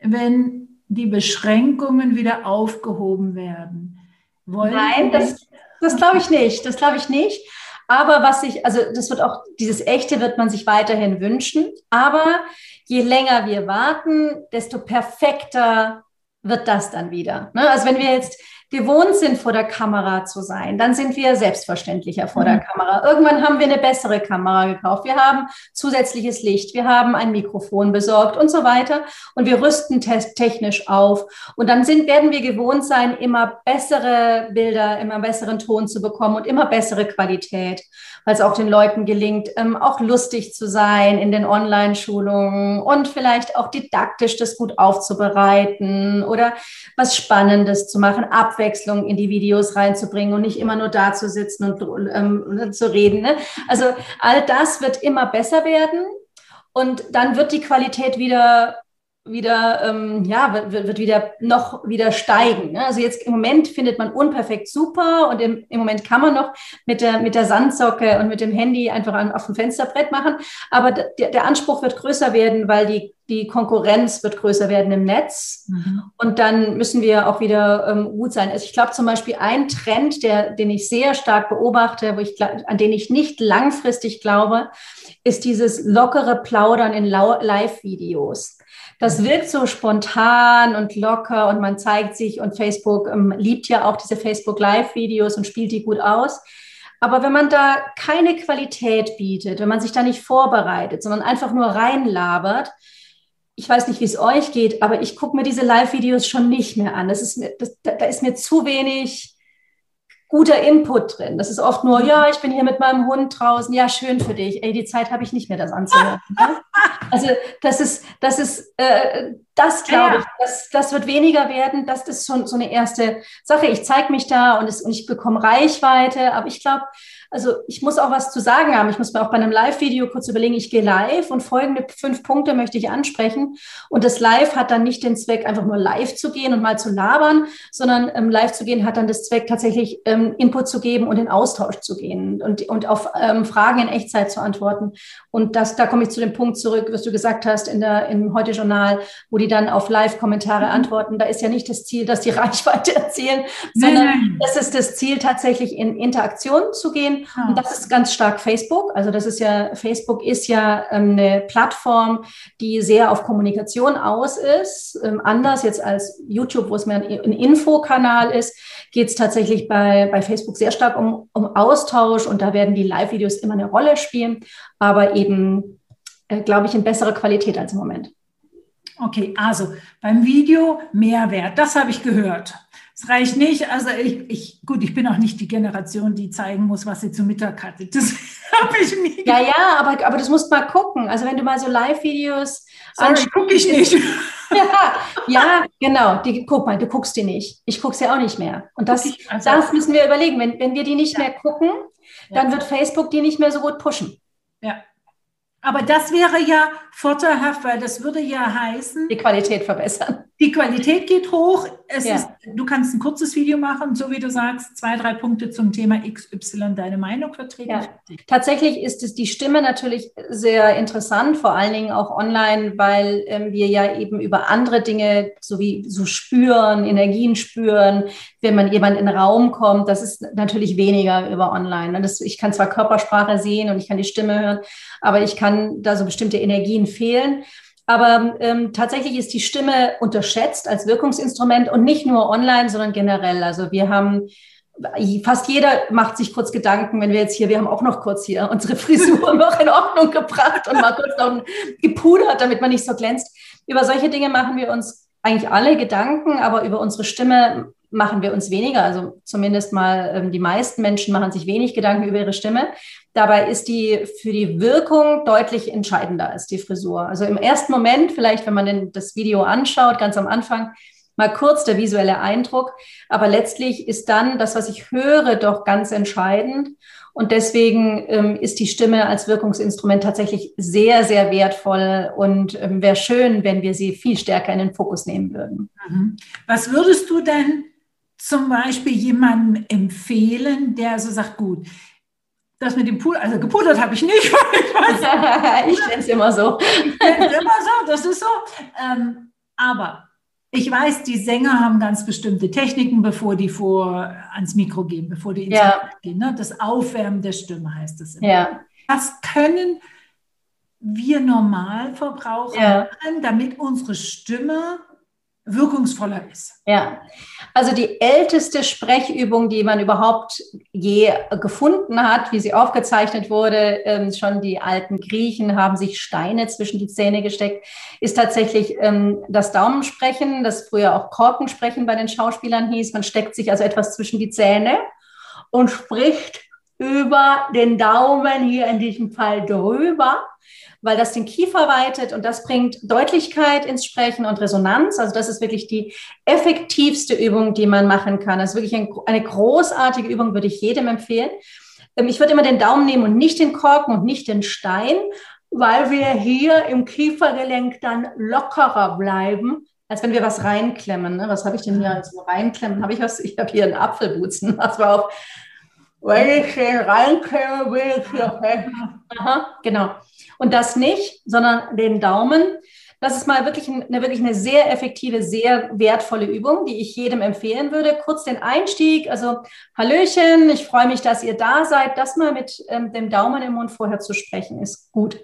wenn die Beschränkungen wieder aufgehoben werden? Wollen Nein, das, das glaube ich nicht. Das glaube ich nicht. Aber was ich, also das wird auch, dieses Echte wird man sich weiterhin wünschen. Aber je länger wir warten, desto perfekter wird das dann wieder. Ne? Also wenn wir jetzt gewohnt sind, vor der Kamera zu sein, dann sind wir selbstverständlicher vor mhm. der Kamera. Irgendwann haben wir eine bessere Kamera gekauft. Wir haben zusätzliches Licht, wir haben ein Mikrofon besorgt und so weiter. Und wir rüsten technisch auf. Und dann sind, werden wir gewohnt sein, immer bessere Bilder, immer besseren Ton zu bekommen und immer bessere Qualität weil es auch den Leuten gelingt, ähm, auch lustig zu sein in den Online-Schulungen und vielleicht auch didaktisch das gut aufzubereiten oder was Spannendes zu machen, Abwechslung in die Videos reinzubringen und nicht immer nur da zu sitzen und ähm, zu reden. Ne? Also all das wird immer besser werden. Und dann wird die Qualität wieder wieder, ähm, ja, wird, wird wieder noch wieder steigen. Ne? Also jetzt im Moment findet man unperfekt super und im, im Moment kann man noch mit der, mit der Sandsocke und mit dem Handy einfach an, auf dem Fensterbrett machen. Aber der, der Anspruch wird größer werden, weil die, die Konkurrenz wird größer werden im Netz. Mhm. Und dann müssen wir auch wieder ähm, gut sein. Also ich glaube zum Beispiel ein Trend, der, den ich sehr stark beobachte, wo ich, an den ich nicht langfristig glaube, ist dieses lockere Plaudern in Live-Videos. Das wirkt so spontan und locker und man zeigt sich und Facebook ähm, liebt ja auch diese Facebook Live-Videos und spielt die gut aus. Aber wenn man da keine Qualität bietet, wenn man sich da nicht vorbereitet, sondern einfach nur reinlabert, ich weiß nicht, wie es euch geht, aber ich gucke mir diese Live-Videos schon nicht mehr an. Das ist mir, das, da, da ist mir zu wenig guter Input drin. Das ist oft nur, ja, ich bin hier mit meinem Hund draußen, ja, schön für dich. Ey, die Zeit habe ich nicht mehr, das anzuhören. Ne? Also das ist, das ist, äh, das glaube ich, das, das wird weniger werden. Das ist schon so eine erste Sache. Ich zeige mich da und, es, und ich bekomme Reichweite, aber ich glaube, also ich muss auch was zu sagen haben. Ich muss mir auch bei einem Live-Video kurz überlegen, ich gehe live und folgende fünf Punkte möchte ich ansprechen. Und das Live hat dann nicht den Zweck, einfach nur live zu gehen und mal zu labern, sondern ähm, live zu gehen hat dann das Zweck, tatsächlich ähm, Input zu geben und in Austausch zu gehen und, und auf ähm, Fragen in Echtzeit zu antworten. Und das, da komme ich zu dem Punkt zurück, was du gesagt hast in der, im Heute-Journal, wo die dann auf Live-Kommentare mhm. antworten. Da ist ja nicht das Ziel, dass die Reichweite erzielen, sondern nein. das ist das Ziel, tatsächlich in Interaktion zu gehen und das ist ganz stark Facebook. Also das ist ja, Facebook ist ja ähm, eine Plattform, die sehr auf Kommunikation aus ist. Ähm, anders jetzt als YouTube, wo es mehr ein, Infokanal ist, geht es tatsächlich bei, bei Facebook sehr stark um, um Austausch und da werden die Live-Videos immer eine Rolle spielen, aber eben, äh, glaube ich, in bessere Qualität als im Moment. Okay, also beim Video Mehrwert, das habe ich gehört. Es reicht nicht. Also ich, ich, gut, ich bin auch nicht die Generation, die zeigen muss, was sie zu Mittag hatte. Das habe ich nie. Ja, ja, aber, aber das musst mal gucken. Also wenn du mal so Live-Videos Sorry, gucke ich nicht. ja, ja, genau. Die, guck mal, du guckst die nicht. Ich gucke sie auch nicht mehr. Und das, also, das müssen wir überlegen. Wenn, wenn wir die nicht ja. mehr gucken, dann ja. wird Facebook die nicht mehr so gut pushen. Ja. Aber das wäre ja vorteilhaft, weil das würde ja heißen. Die Qualität verbessern. Die Qualität geht hoch. Es ja. ist, du kannst ein kurzes Video machen, so wie du sagst, zwei, drei Punkte zum Thema XY, deine Meinung vertreten. Ja. Tatsächlich ist es die Stimme natürlich sehr interessant, vor allen Dingen auch online, weil ähm, wir ja eben über andere Dinge so wie so spüren, Energien spüren, wenn man jemand in den Raum kommt. Das ist natürlich weniger über online. Das, ich kann zwar Körpersprache sehen und ich kann die Stimme hören, aber ich kann da so bestimmte Energien fehlen. Aber ähm, tatsächlich ist die Stimme unterschätzt als Wirkungsinstrument und nicht nur online, sondern generell. Also wir haben fast jeder macht sich kurz Gedanken, wenn wir jetzt hier, wir haben auch noch kurz hier unsere Frisur noch in Ordnung gebracht und mal kurz noch gepudert, damit man nicht so glänzt. Über solche Dinge machen wir uns eigentlich alle Gedanken, aber über unsere Stimme machen wir uns weniger. Also zumindest mal ähm, die meisten Menschen machen sich wenig Gedanken über ihre Stimme. Dabei ist die für die Wirkung deutlich entscheidender als die Frisur. Also im ersten Moment, vielleicht wenn man den, das Video anschaut, ganz am Anfang, mal kurz der visuelle Eindruck. Aber letztlich ist dann das, was ich höre, doch ganz entscheidend. Und deswegen ähm, ist die Stimme als Wirkungsinstrument tatsächlich sehr, sehr wertvoll und ähm, wäre schön, wenn wir sie viel stärker in den Fokus nehmen würden. Mhm. Was würdest du denn zum Beispiel jemandem empfehlen, der so sagt, gut, das mit dem Pool, also gepudert habe ich nicht. ich nenne es immer so. Ich nenne es immer so, das ist so. Ähm, aber ich weiß, die Sänger haben ganz bestimmte Techniken, bevor die vor ans Mikro gehen, bevor die ins ja. gehen. Ne? Das Aufwärmen der Stimme heißt das immer. Ja. Was können wir Normalverbraucher Ja. machen, damit unsere Stimme wirkungsvoller ist? Ja, also die älteste Sprechübung, die man überhaupt je gefunden hat, wie sie aufgezeichnet wurde, ähm, schon die alten Griechen haben sich Steine zwischen die Zähne gesteckt, ist tatsächlich ähm, das Daumensprechen, das früher auch Korkensprechen bei den Schauspielern hieß. Man steckt sich also etwas zwischen die Zähne und spricht über den Daumen hier in diesem Fall drüber weil das den Kiefer weitet und das bringt Deutlichkeit ins Sprechen und Resonanz. Also das ist wirklich die effektivste Übung, die man machen kann. Das ist wirklich ein, eine großartige Übung, würde ich jedem empfehlen. Ähm, ich würde immer den Daumen nehmen und nicht den Korken und nicht den Stein, weil wir hier im Kiefergelenk dann lockerer bleiben, als wenn wir was reinklemmen. Ne? Was habe ich denn hier als reinklemmen? Habe ich was? Ich habe hier einen Apfelbutzen. Pass mal auf. Wenn ich den reinklemme, will ich hier fest. Aha, genau. Und das nicht, sondern den Daumen. Das ist mal wirklich eine, wirklich eine sehr effektive, sehr wertvolle Übung, die ich jedem empfehlen würde. Kurz den Einstieg, also Hallöchen, ich freue mich, dass ihr da seid. Das mal mit ähm, dem Daumen im Mund vorher zu sprechen, ist gut.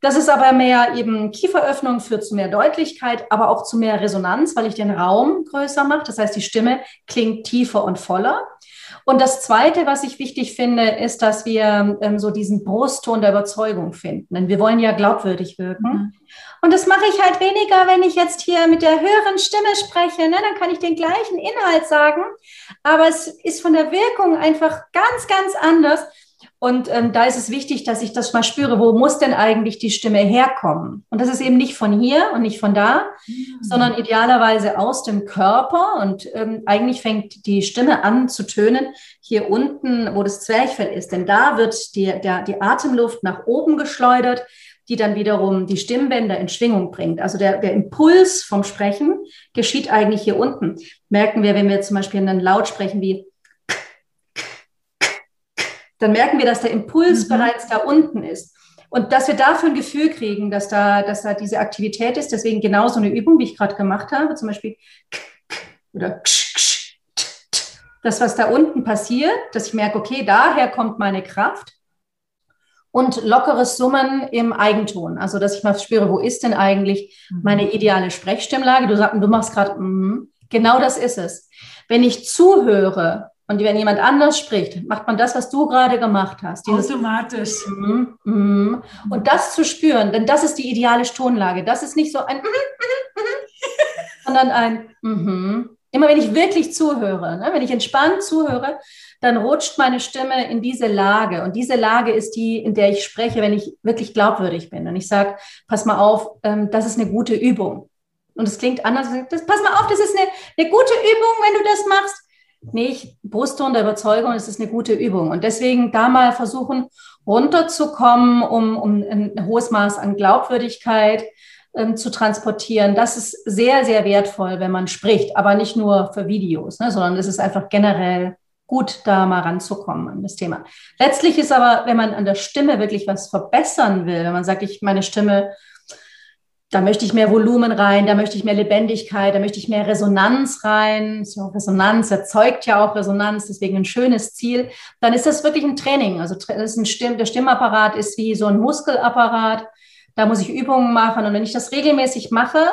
Das ist aber mehr eben Kieferöffnung, führt zu mehr Deutlichkeit, aber auch zu mehr Resonanz, weil ich den Raum größer mache. Das heißt, die Stimme klingt tiefer und voller. Und das Zweite, was ich wichtig finde, ist, dass wir ähm, so diesen Brustton der Überzeugung finden. Denn wir wollen ja glaubwürdig wirken. Mhm. Und das mache ich halt weniger, wenn ich jetzt hier mit der höheren Stimme spreche. Ne? Dann kann ich den gleichen Inhalt sagen. Aber es ist von der Wirkung einfach ganz, ganz anders. Und ähm, da ist es wichtig, dass ich das mal spüre, wo muss denn eigentlich die Stimme herkommen? Und das ist eben nicht von hier und nicht von da, mhm. sondern idealerweise aus dem Körper. Und ähm, eigentlich fängt die Stimme an zu tönen hier unten, wo das Zwerchfell ist. Denn da wird die, der, die Atemluft nach oben geschleudert, die dann wiederum die Stimmbänder in Schwingung bringt. Also der, der Impuls vom Sprechen geschieht eigentlich hier unten. Merken wir, wenn wir zum Beispiel einen Laut sprechen wie dann merken wir, dass der Impuls mhm. bereits da unten ist. Und dass wir dafür ein Gefühl kriegen, dass da, dass da diese Aktivität ist, deswegen genau so eine Übung, wie ich gerade gemacht habe, zum Beispiel oder das, was da unten passiert, dass ich merke, okay, daher kommt meine Kraft und lockeres Summen im Eigenton. Also, dass ich mal spüre, wo ist denn eigentlich mhm. meine ideale Sprechstimmlage? Du sagst, du machst gerade, mm, genau das ist es. Wenn ich zuhöre und wenn jemand anders spricht, macht man das, was du gerade gemacht hast. Automatisch. Mm, mm, und das zu spüren, denn das ist die ideale Tonlage. Das ist nicht so ein, sondern ein, mm, immer wenn ich wirklich zuhöre, ne, wenn ich entspannt zuhöre, dann rutscht meine Stimme in diese Lage. Und diese Lage ist die, in der ich spreche, wenn ich wirklich glaubwürdig bin. Und ich sage, pass mal auf, ähm, das ist eine gute Übung. Und es klingt anders. Das, pass mal auf, das ist eine, eine gute Übung, wenn du das machst nicht Brustton der Überzeugung, es ist eine gute Übung. Und deswegen da mal versuchen, runterzukommen, um, um ein hohes Maß an Glaubwürdigkeit ähm, zu transportieren. Das ist sehr, sehr wertvoll, wenn man spricht, aber nicht nur für Videos, ne, sondern es ist einfach generell gut, da mal ranzukommen an das Thema. Letztlich ist aber, wenn man an der Stimme wirklich was verbessern will, wenn man sagt, ich meine Stimme da möchte ich mehr Volumen rein, da möchte ich mehr Lebendigkeit, da möchte ich mehr Resonanz rein. So Resonanz erzeugt ja auch Resonanz, deswegen ein schönes Ziel. Dann ist das wirklich ein Training. Also ist ein Stimm, der Stimmapparat ist wie so ein Muskelapparat. Da muss ich Übungen machen. Und wenn ich das regelmäßig mache,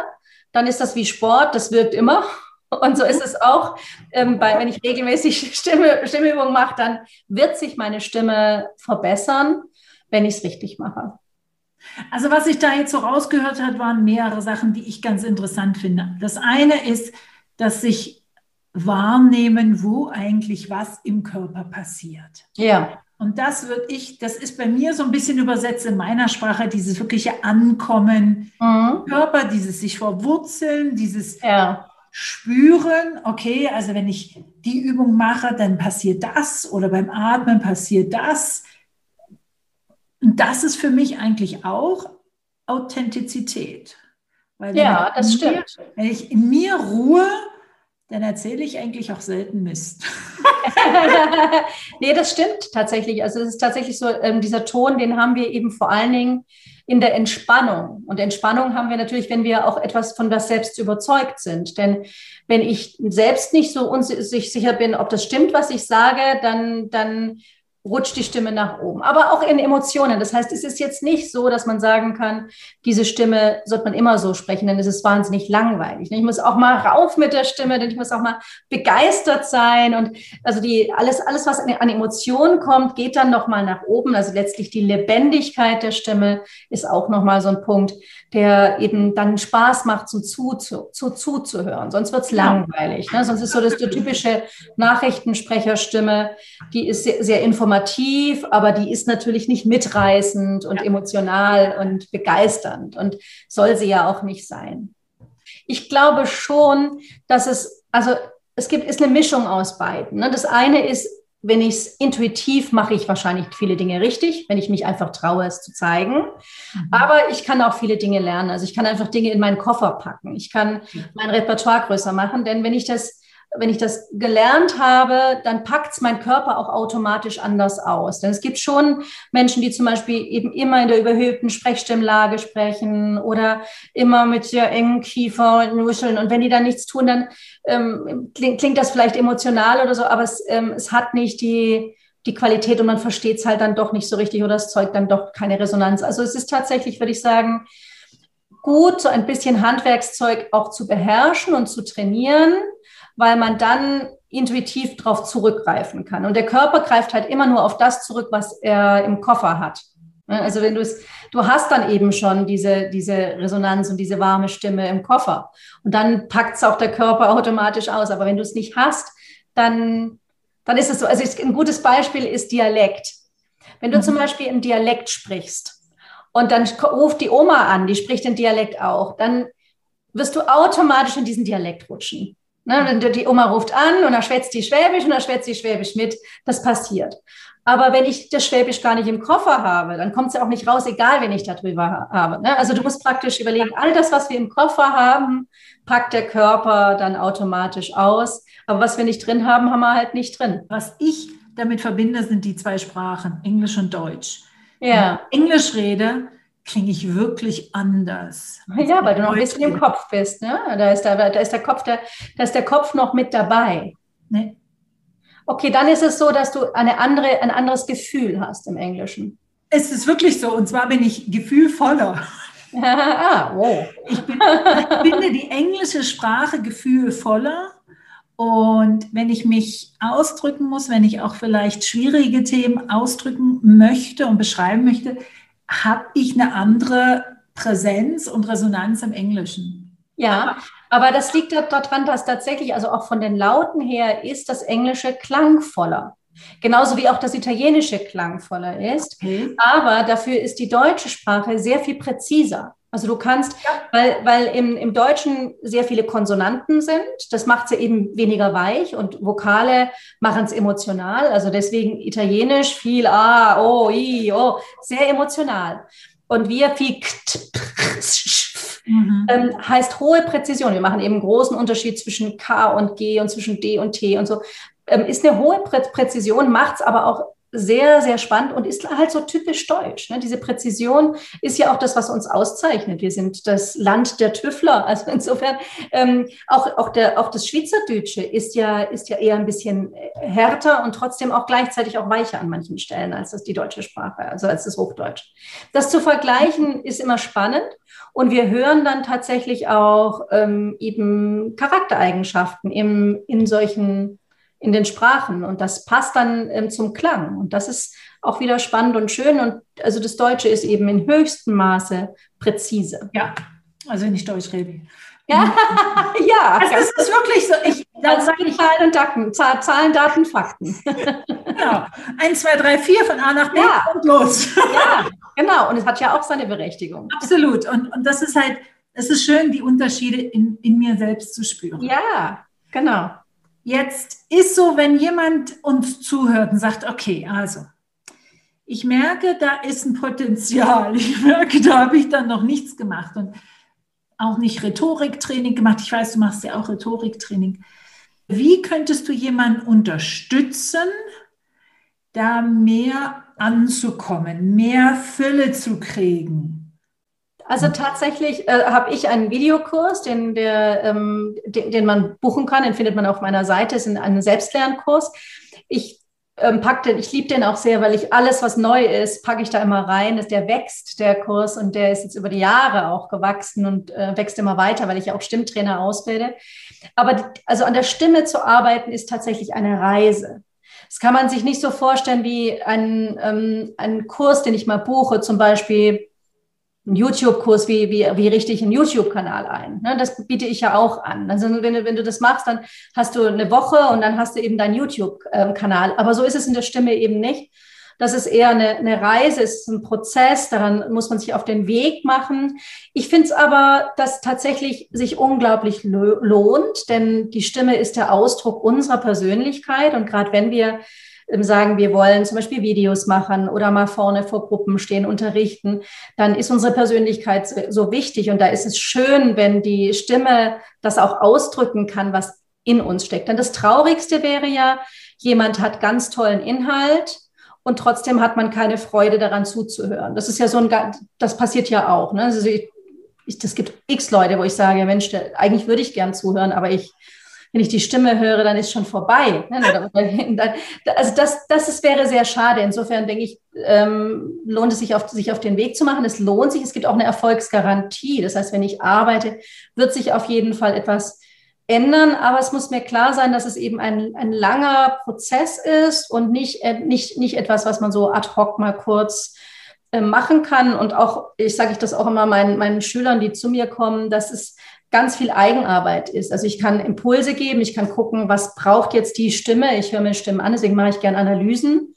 dann ist das wie Sport. Das wirkt immer. Und so ist es auch, ähm, bei, wenn ich regelmäßig Stimme, Stimmübungen mache, dann wird sich meine Stimme verbessern, wenn ich es richtig mache. Also was ich da jetzt so rausgehört habe, waren mehrere Sachen, die ich ganz interessant finde. Das eine ist, dass sich wahrnehmen, wo eigentlich was im Körper passiert. Ja. Und das würde ich, das ist bei mir so ein bisschen übersetzt in meiner Sprache, dieses wirkliche Ankommen mhm. im Körper, dieses sich verwurzeln, dieses ja. Spüren, okay, also wenn ich die Übung mache, dann passiert das oder beim Atmen passiert das. Und das ist für mich eigentlich auch Authentizität. Weil ja, das mir, stimmt. Wenn ich in mir ruhe, dann erzähle ich eigentlich auch selten Mist. nee, das stimmt tatsächlich. Also es ist tatsächlich so, ähm, dieser Ton, den haben wir eben vor allen Dingen in der Entspannung. Und Entspannung haben wir natürlich, wenn wir auch etwas von was selbst überzeugt sind. Denn wenn ich selbst nicht so unsicher sicher bin, ob das stimmt, was ich sage, dann, dann rutscht die Stimme nach oben. Aber auch in Emotionen. Das heißt, es ist jetzt nicht so, dass man sagen kann, diese Stimme sollte man immer so sprechen, denn es ist wahnsinnig langweilig. Ich muss auch mal rauf mit der Stimme, denn ich muss auch mal begeistert sein. Und also die, alles, alles, was an Emotionen kommt, geht dann nochmal nach oben. Also letztlich die Lebendigkeit der Stimme ist auch nochmal so ein Punkt, der eben dann Spaß macht, zum zu, zu, zu, zuzuhören. Sonst wird's langweilig. Ne? Sonst ist so das die typische Nachrichtensprecherstimme, die ist sehr, sehr informativ, aber die ist natürlich nicht mitreißend und ja. emotional und begeisternd und soll sie ja auch nicht sein. Ich glaube schon, dass es, also es gibt, ist eine Mischung aus beiden. Ne? Das eine ist wenn ich es intuitiv mache, ich wahrscheinlich viele Dinge richtig, wenn ich mich einfach traue, es zu zeigen. Mhm. Aber ich kann auch viele Dinge lernen. Also ich kann einfach Dinge in meinen Koffer packen. Ich kann mein Repertoire größer machen, denn wenn ich das wenn ich das gelernt habe, dann packt es mein Körper auch automatisch anders aus. Denn es gibt schon Menschen, die zum Beispiel eben immer in der überhöhten Sprechstimmlage sprechen oder immer mit sehr engen Kiefer und Nuscheln. Und wenn die dann nichts tun, dann ähm, klingt, klingt, das vielleicht emotional oder so, aber es, ähm, es hat nicht die, die Qualität und man versteht es halt dann doch nicht so richtig oder es zeugt dann doch keine Resonanz. Also es ist tatsächlich, würde ich sagen, gut, so ein bisschen Handwerkszeug auch zu beherrschen und zu trainieren weil man dann intuitiv darauf zurückgreifen kann. Und der Körper greift halt immer nur auf das zurück, was er im Koffer hat. Ne, also wenn du es, du hast dann eben schon diese, diese Resonanz und diese warme Stimme im Koffer. Und dann packt es auch der Körper automatisch aus. Aber wenn du es nicht hast, dann, dann ist es so. Also ein gutes Beispiel ist Dialekt. Wenn du mhm. zum Beispiel im Dialekt sprichst und dann ruft die Oma an, die spricht den Dialekt auch, dann wirst du automatisch in diesen Dialekt rutschen. Ne, die Oma ruft an und dann schwätzt die Schwäbisch und dann schwätzt die Schwäbisch mit. Das passiert. Aber wenn ich das Schwäbisch gar nicht im Koffer habe, dann kommt es ja auch nicht raus, egal wen ich darüber habe. Ne? Also du musst praktisch überlegen, all das, was wir im Koffer haben, packt der Körper dann automatisch aus. Aber was wir nicht drin haben, haben wir halt nicht drin. Was ich damit verbinde, sind die zwei Sprachen, Englisch und Deutsch. Ja. Englisch rede, klinge ich wirklich anders. Ja, weil du noch ein bisschen im Kopf bist. Ne? Da, ist der, da, ist der Kopf, der, da ist der Kopf noch mit dabei. Nee. Okay, dann ist es so, dass du eine andere, ein anderes Gefühl hast im Englischen. Es ist wirklich so. Und zwar bin ich gefühlvoller. ah, wow. Ich, bin, ich finde die englische Sprache gefühlvoller. Und wenn ich mich ausdrücken muss, wenn ich auch vielleicht schwierige Themen ausdrücken möchte und beschreiben möchte, habe ich eine andere Präsenz und Resonanz im Englischen. Ja, aber das liegt daran, dass tatsächlich, also auch von den Lauten her, ist das Englische klangvoller. Genauso wie auch das Italienische klangvoller ist. Okay. Aber dafür ist die deutsche Sprache sehr viel präziser. Also du kannst, ja. weil, weil im, im Deutschen sehr viele Konsonanten sind, das macht sie eben weniger weich und Vokale machen es emotional. Also deswegen Italienisch viel A, O, I, O, sehr emotional. Und wir viel mhm. ähm, heißt hohe Präzision. Wir machen eben großen Unterschied zwischen K und G und zwischen D und T und so. Ähm, ist eine hohe Prä Präzision, macht es aber auch sehr, sehr spannend und ist halt so typisch deutsch. Ne? Diese Präzision ist ja auch das, was uns auszeichnet. Wir sind das Land der Tüffler. Also insofern ähm, auch, auch, der, auch das Schweizerdeutsche ist ja, ist ja eher ein bisschen härter und trotzdem auch gleichzeitig auch weicher an manchen Stellen als das die deutsche Sprache, also als das Hochdeutsch. Das zu vergleichen ist immer spannend. Und wir hören dann tatsächlich auch ähm, eben Charaktereigenschaften im, in solchen in den Sprachen und das passt dann ähm, zum Klang und das ist auch wieder spannend und schön und also das Deutsche ist eben in höchstem Maße präzise. Ja, also wenn ich Deutsch rede. Ja, ja. Also es ist wirklich so. Ich, dann sage ich Zahlen und Daten, Zahlen, Daten, Fakten. Genau. Eins, zwei, drei, vier von A nach B Ja. und los. Ja, genau. Und es hat ja auch seine Berechtigung. Absolut. Und, und das ist halt, es ist schön, die Unterschiede in, in mir selbst zu spüren. Ja, genau. Jetzt ist so, wenn jemand uns zuhört und sagt, okay, also, ich merke, da ist ein Potenzial. Ich merke, da habe ich dann noch nichts gemacht und auch nicht Rhetoriktraining gemacht. Ich weiß, du machst ja auch Rhetoriktraining. Wie könntest du jemanden unterstützen, da mehr anzukommen, mehr Fülle zu kriegen? Also tatsächlich äh, habe ich einen Videokurs, den, der, ähm, den, den man buchen kann, den findet man auf meiner Seite, es ist ein Selbstlernkurs. Ich ähm, pack den, ich liebe den auch sehr, weil ich alles, was neu ist, packe ich da immer rein. Der wächst, der Kurs, und der ist jetzt über die Jahre auch gewachsen und äh, wächst immer weiter, weil ich ja auch Stimmtrainer ausbilde. Aber die, also an der Stimme zu arbeiten, ist tatsächlich eine Reise. Das kann man sich nicht so vorstellen wie ein, ähm, ein Kurs, den ich mal buche, zum Beispiel einen YouTube-Kurs, wie, wie, wie richte ich einen YouTube-Kanal ein? Ne, das biete ich ja auch an. Also wenn du, wenn du das machst, dann hast du eine Woche und dann hast du eben deinen YouTube-Kanal. Aber so ist es in der Stimme eben nicht. Das ist eher eine, eine Reise, es ist ein Prozess, daran muss man sich auf den Weg machen. Ich finde es aber, dass tatsächlich sich unglaublich lohnt, denn die Stimme ist der Ausdruck unserer Persönlichkeit. Und gerade wenn wir sagen, wir wollen zum Beispiel Videos machen oder mal vorne vor Gruppen stehen, unterrichten, dann ist unsere Persönlichkeit so wichtig. Und da ist es schön, wenn die Stimme das auch ausdrücken kann, was in uns steckt. Denn das Traurigste wäre ja, jemand hat ganz tollen Inhalt und trotzdem hat man keine Freude daran zuzuhören. Das ist ja so ein, das passiert ja auch. Ne? Also ich, ich, das gibt x Leute, wo ich sage, Mensch, eigentlich würde ich gern zuhören, aber ich wenn ich die Stimme höre, dann ist schon vorbei. Also das, das ist, wäre sehr schade. Insofern denke ich, ähm, lohnt es sich auf, sich auf den Weg zu machen. Es lohnt sich. Es gibt auch eine Erfolgsgarantie. Das heißt, wenn ich arbeite, wird sich auf jeden Fall etwas ändern. Aber es muss mir klar sein, dass es eben ein, ein langer Prozess ist und nicht, äh, nicht, nicht etwas, was man so ad hoc mal kurz äh, machen kann. Und auch, ich sage ich das auch immer meinen, meinen Schülern, die zu mir kommen, dass es ganz viel Eigenarbeit ist. Also ich kann Impulse geben, ich kann gucken, was braucht jetzt die Stimme. Ich höre mir Stimmen an, deswegen mache ich gerne Analysen.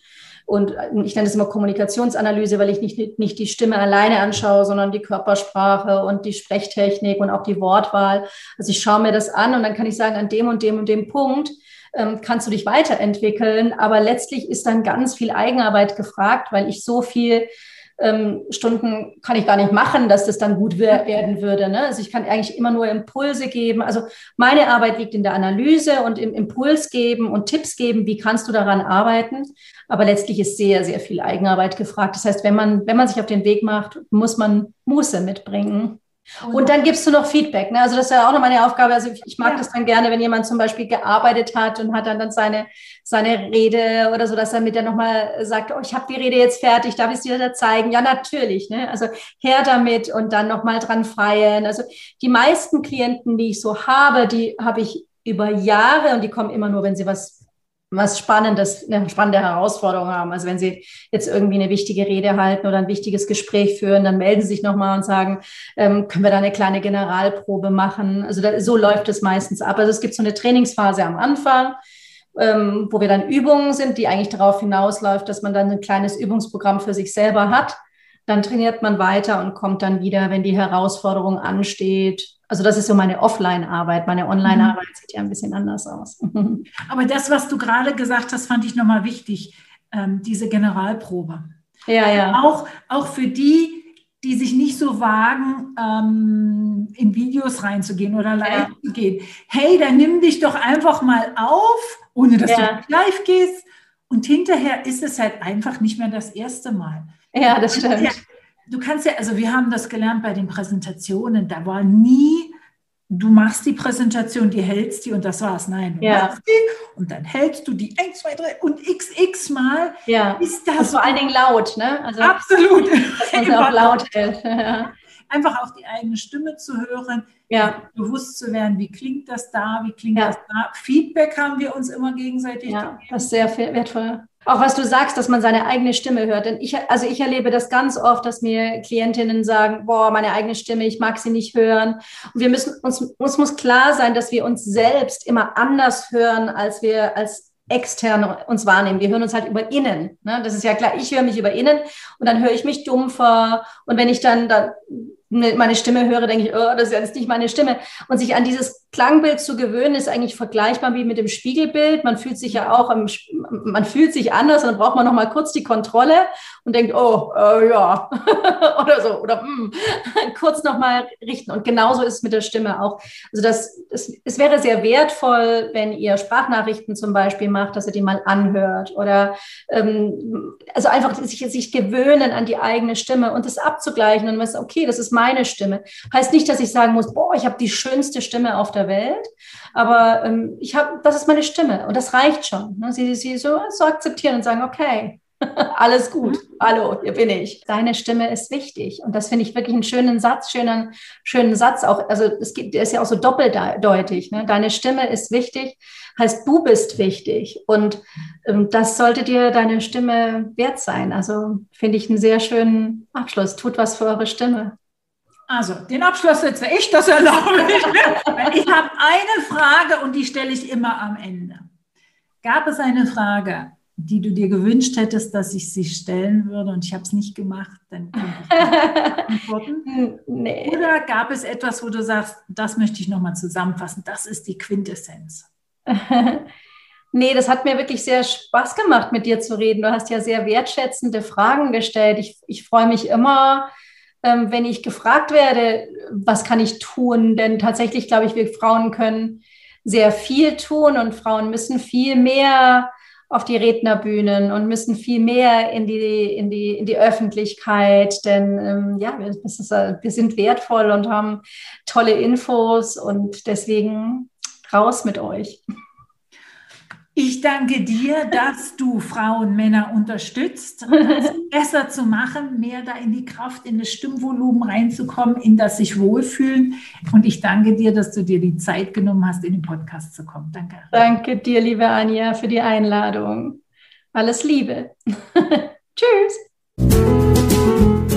Und ich nenne das immer Kommunikationsanalyse, weil ich nicht, nicht die Stimme alleine anschaue, sondern die Körpersprache und die Sprechtechnik und auch die Wortwahl. Also ich schaue mir das an und dann kann ich sagen, an dem und dem und dem Punkt ähm, kannst du dich weiterentwickeln. Aber letztlich ist dann ganz viel Eigenarbeit gefragt, weil ich so viel ähm, Stunden kann ich gar nicht machen, dass das dann gut werden würde. Ne? Also ich kann eigentlich immer nur Impulse geben. Also meine Arbeit liegt in der Analyse und im Impuls geben und Tipps geben, wie kannst du daran arbeiten. Aber letztlich ist sehr, sehr viel Eigenarbeit gefragt. Das heißt, wenn man, wenn man sich auf den Weg macht, muss man Muße mitbringen. Und dann gibst du noch Feedback. Ne? Also das ist ja auch noch meine Aufgabe. Also ich, ich mag ja. das dann gerne, wenn jemand zum Beispiel gearbeitet hat und hat dann, dann seine, seine Rede oder so, dass er mit der nochmal sagt, oh, ich habe die Rede jetzt fertig, darf ich es dir da zeigen? Ja, natürlich. Ne? Also her damit und dann nochmal dran feiern. Also die meisten Klienten, die ich so habe, die habe ich über Jahre und die kommen immer nur, wenn sie was was Spannendes, eine spannende Herausforderung haben. Also wenn Sie jetzt irgendwie eine wichtige Rede halten oder ein wichtiges Gespräch führen, dann melden Sie sich nochmal und sagen, ähm, können wir da eine kleine Generalprobe machen? Also da, so läuft es meistens ab. Also es gibt so eine Trainingsphase am Anfang, ähm, wo wir dann Übungen sind, die eigentlich darauf hinausläuft, dass man dann ein kleines Übungsprogramm für sich selber hat. Dann trainiert man weiter und kommt dann wieder, wenn die Herausforderung ansteht, also das ist so meine Offline-Arbeit. Meine Online-Arbeit mhm. sieht ja ein bisschen anders aus. Aber das, was du gerade gesagt hast, fand ich nochmal wichtig, ähm, diese Generalprobe. Ja, ja. Auch, auch für die, die sich nicht so wagen, ähm, in Videos reinzugehen oder live ja. zu gehen. Hey, dann nimm dich doch einfach mal auf, ohne dass ja. du live gehst Und hinterher ist es halt einfach nicht mehr das erste Mal. Ja, das stimmt. Ja, du kannst ja, also wir haben das gelernt bei den Präsentationen, da war nie, du machst die Präsentation, die hältst die und das war's. Nein, du Ja. machst die und dann hältst du die 1, 2, 3 und xx Mal. Ja. Ist Und das vor allen Dingen laut, ne? Also, absolut. dass man auch laut hält. Einfach auch die eigene Stimme zu hören, Ja, bewusst zu werden, wie klingt das da, wie klingt Ja. das da. Feedback haben wir uns immer gegenseitig ja, gegeben. das ist sehr wertvoll. Auch was du sagst, dass man seine eigene Stimme hört. Denn ich, also ich erlebe das ganz oft, dass mir Klientinnen sagen, boah, meine eigene Stimme, ich mag sie nicht hören. Und wir müssen, uns, uns muss klar sein, dass wir uns selbst immer anders hören, als wir als extern uns wahrnehmen. Wir hören uns halt über innen. Ne? Das ist ja klar. Ich höre mich über innen und dann höre ich mich dumpfer. Und wenn ich dann, dann meine Stimme höre, denke ich, oh, das ist jetzt nicht meine Stimme. Und sich an dieses Klangbild zu gewöhnen, ist eigentlich vergleichbar wie mit dem Spiegelbild. Man fühlt sich ja auch, im, man fühlt sich anders und dann braucht man noch mal kurz die Kontrolle und denkt, oh, äh, ja, oder so, oder mm, kurz noch mal richten. Und genauso ist es mit der Stimme auch. Also das, das, es wäre sehr wertvoll, wenn ihr Sprachnachrichten zum Beispiel macht, dass ihr die mal anhört oder ähm, also einfach sich, sich gewöhnen an die eigene Stimme und das abzugleichen und wissen, okay, das ist meine Stimme. Heißt nicht, dass ich sagen muss, boah, ich habe die schönste Stimme auf der Welt, aber ähm, ich habe, das ist meine Stimme und das reicht schon. Ne? Sie, sie so, so akzeptieren und sagen, okay, alles gut, hallo, hier bin ich. Deine Stimme ist wichtig und das finde ich wirklich einen schönen Satz, schönen, schönen Satz auch. Also es gibt, der ist ja auch so doppeldeutig. Ne? Deine Stimme ist wichtig, heißt du bist wichtig und ähm, das sollte dir deine Stimme wert sein. Also finde ich einen sehr schönen Abschluss. Tut was für eure Stimme. Also, den Abschluss setze ich, das erlaube ich Ich habe eine Frage und die stelle ich immer am Ende. Gab es eine Frage, die du dir gewünscht hättest, dass ich sie stellen würde und ich habe es nicht gemacht, dann könnte ich antworten? nee. Oder gab es etwas, wo du sagst, das möchte ich nochmal zusammenfassen, das ist die Quintessenz? Nee, das hat mir wirklich sehr Spaß gemacht, mit dir zu reden. Du hast ja sehr wertschätzende Fragen gestellt. Ich, ich freue mich immer, ähm, wenn ich gefragt werde, was kann ich tun? Denn tatsächlich glaube ich, wir Frauen können sehr viel tun und Frauen müssen viel mehr auf die Rednerbühnen und müssen viel mehr in die, in die, in die Öffentlichkeit, denn ähm, ja, wir, äh, wir sind wertvoll und haben tolle Infos und deswegen raus mit euch. Ich danke dir, dass du Frauen, Männer unterstützt, das besser zu machen, mehr da in die Kraft, in das Stimmvolumen reinzukommen, in das sich wohlfühlen. Und ich danke dir, dass du dir die Zeit genommen hast, in den Podcast zu kommen. Danke. Danke dir, liebe Anja, für die Einladung. Alles Liebe. Tschüss.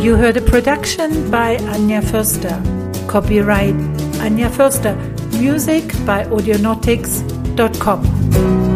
You heard a production by Anja Förster. Copyright Anja Förster. Music by audionautics.com.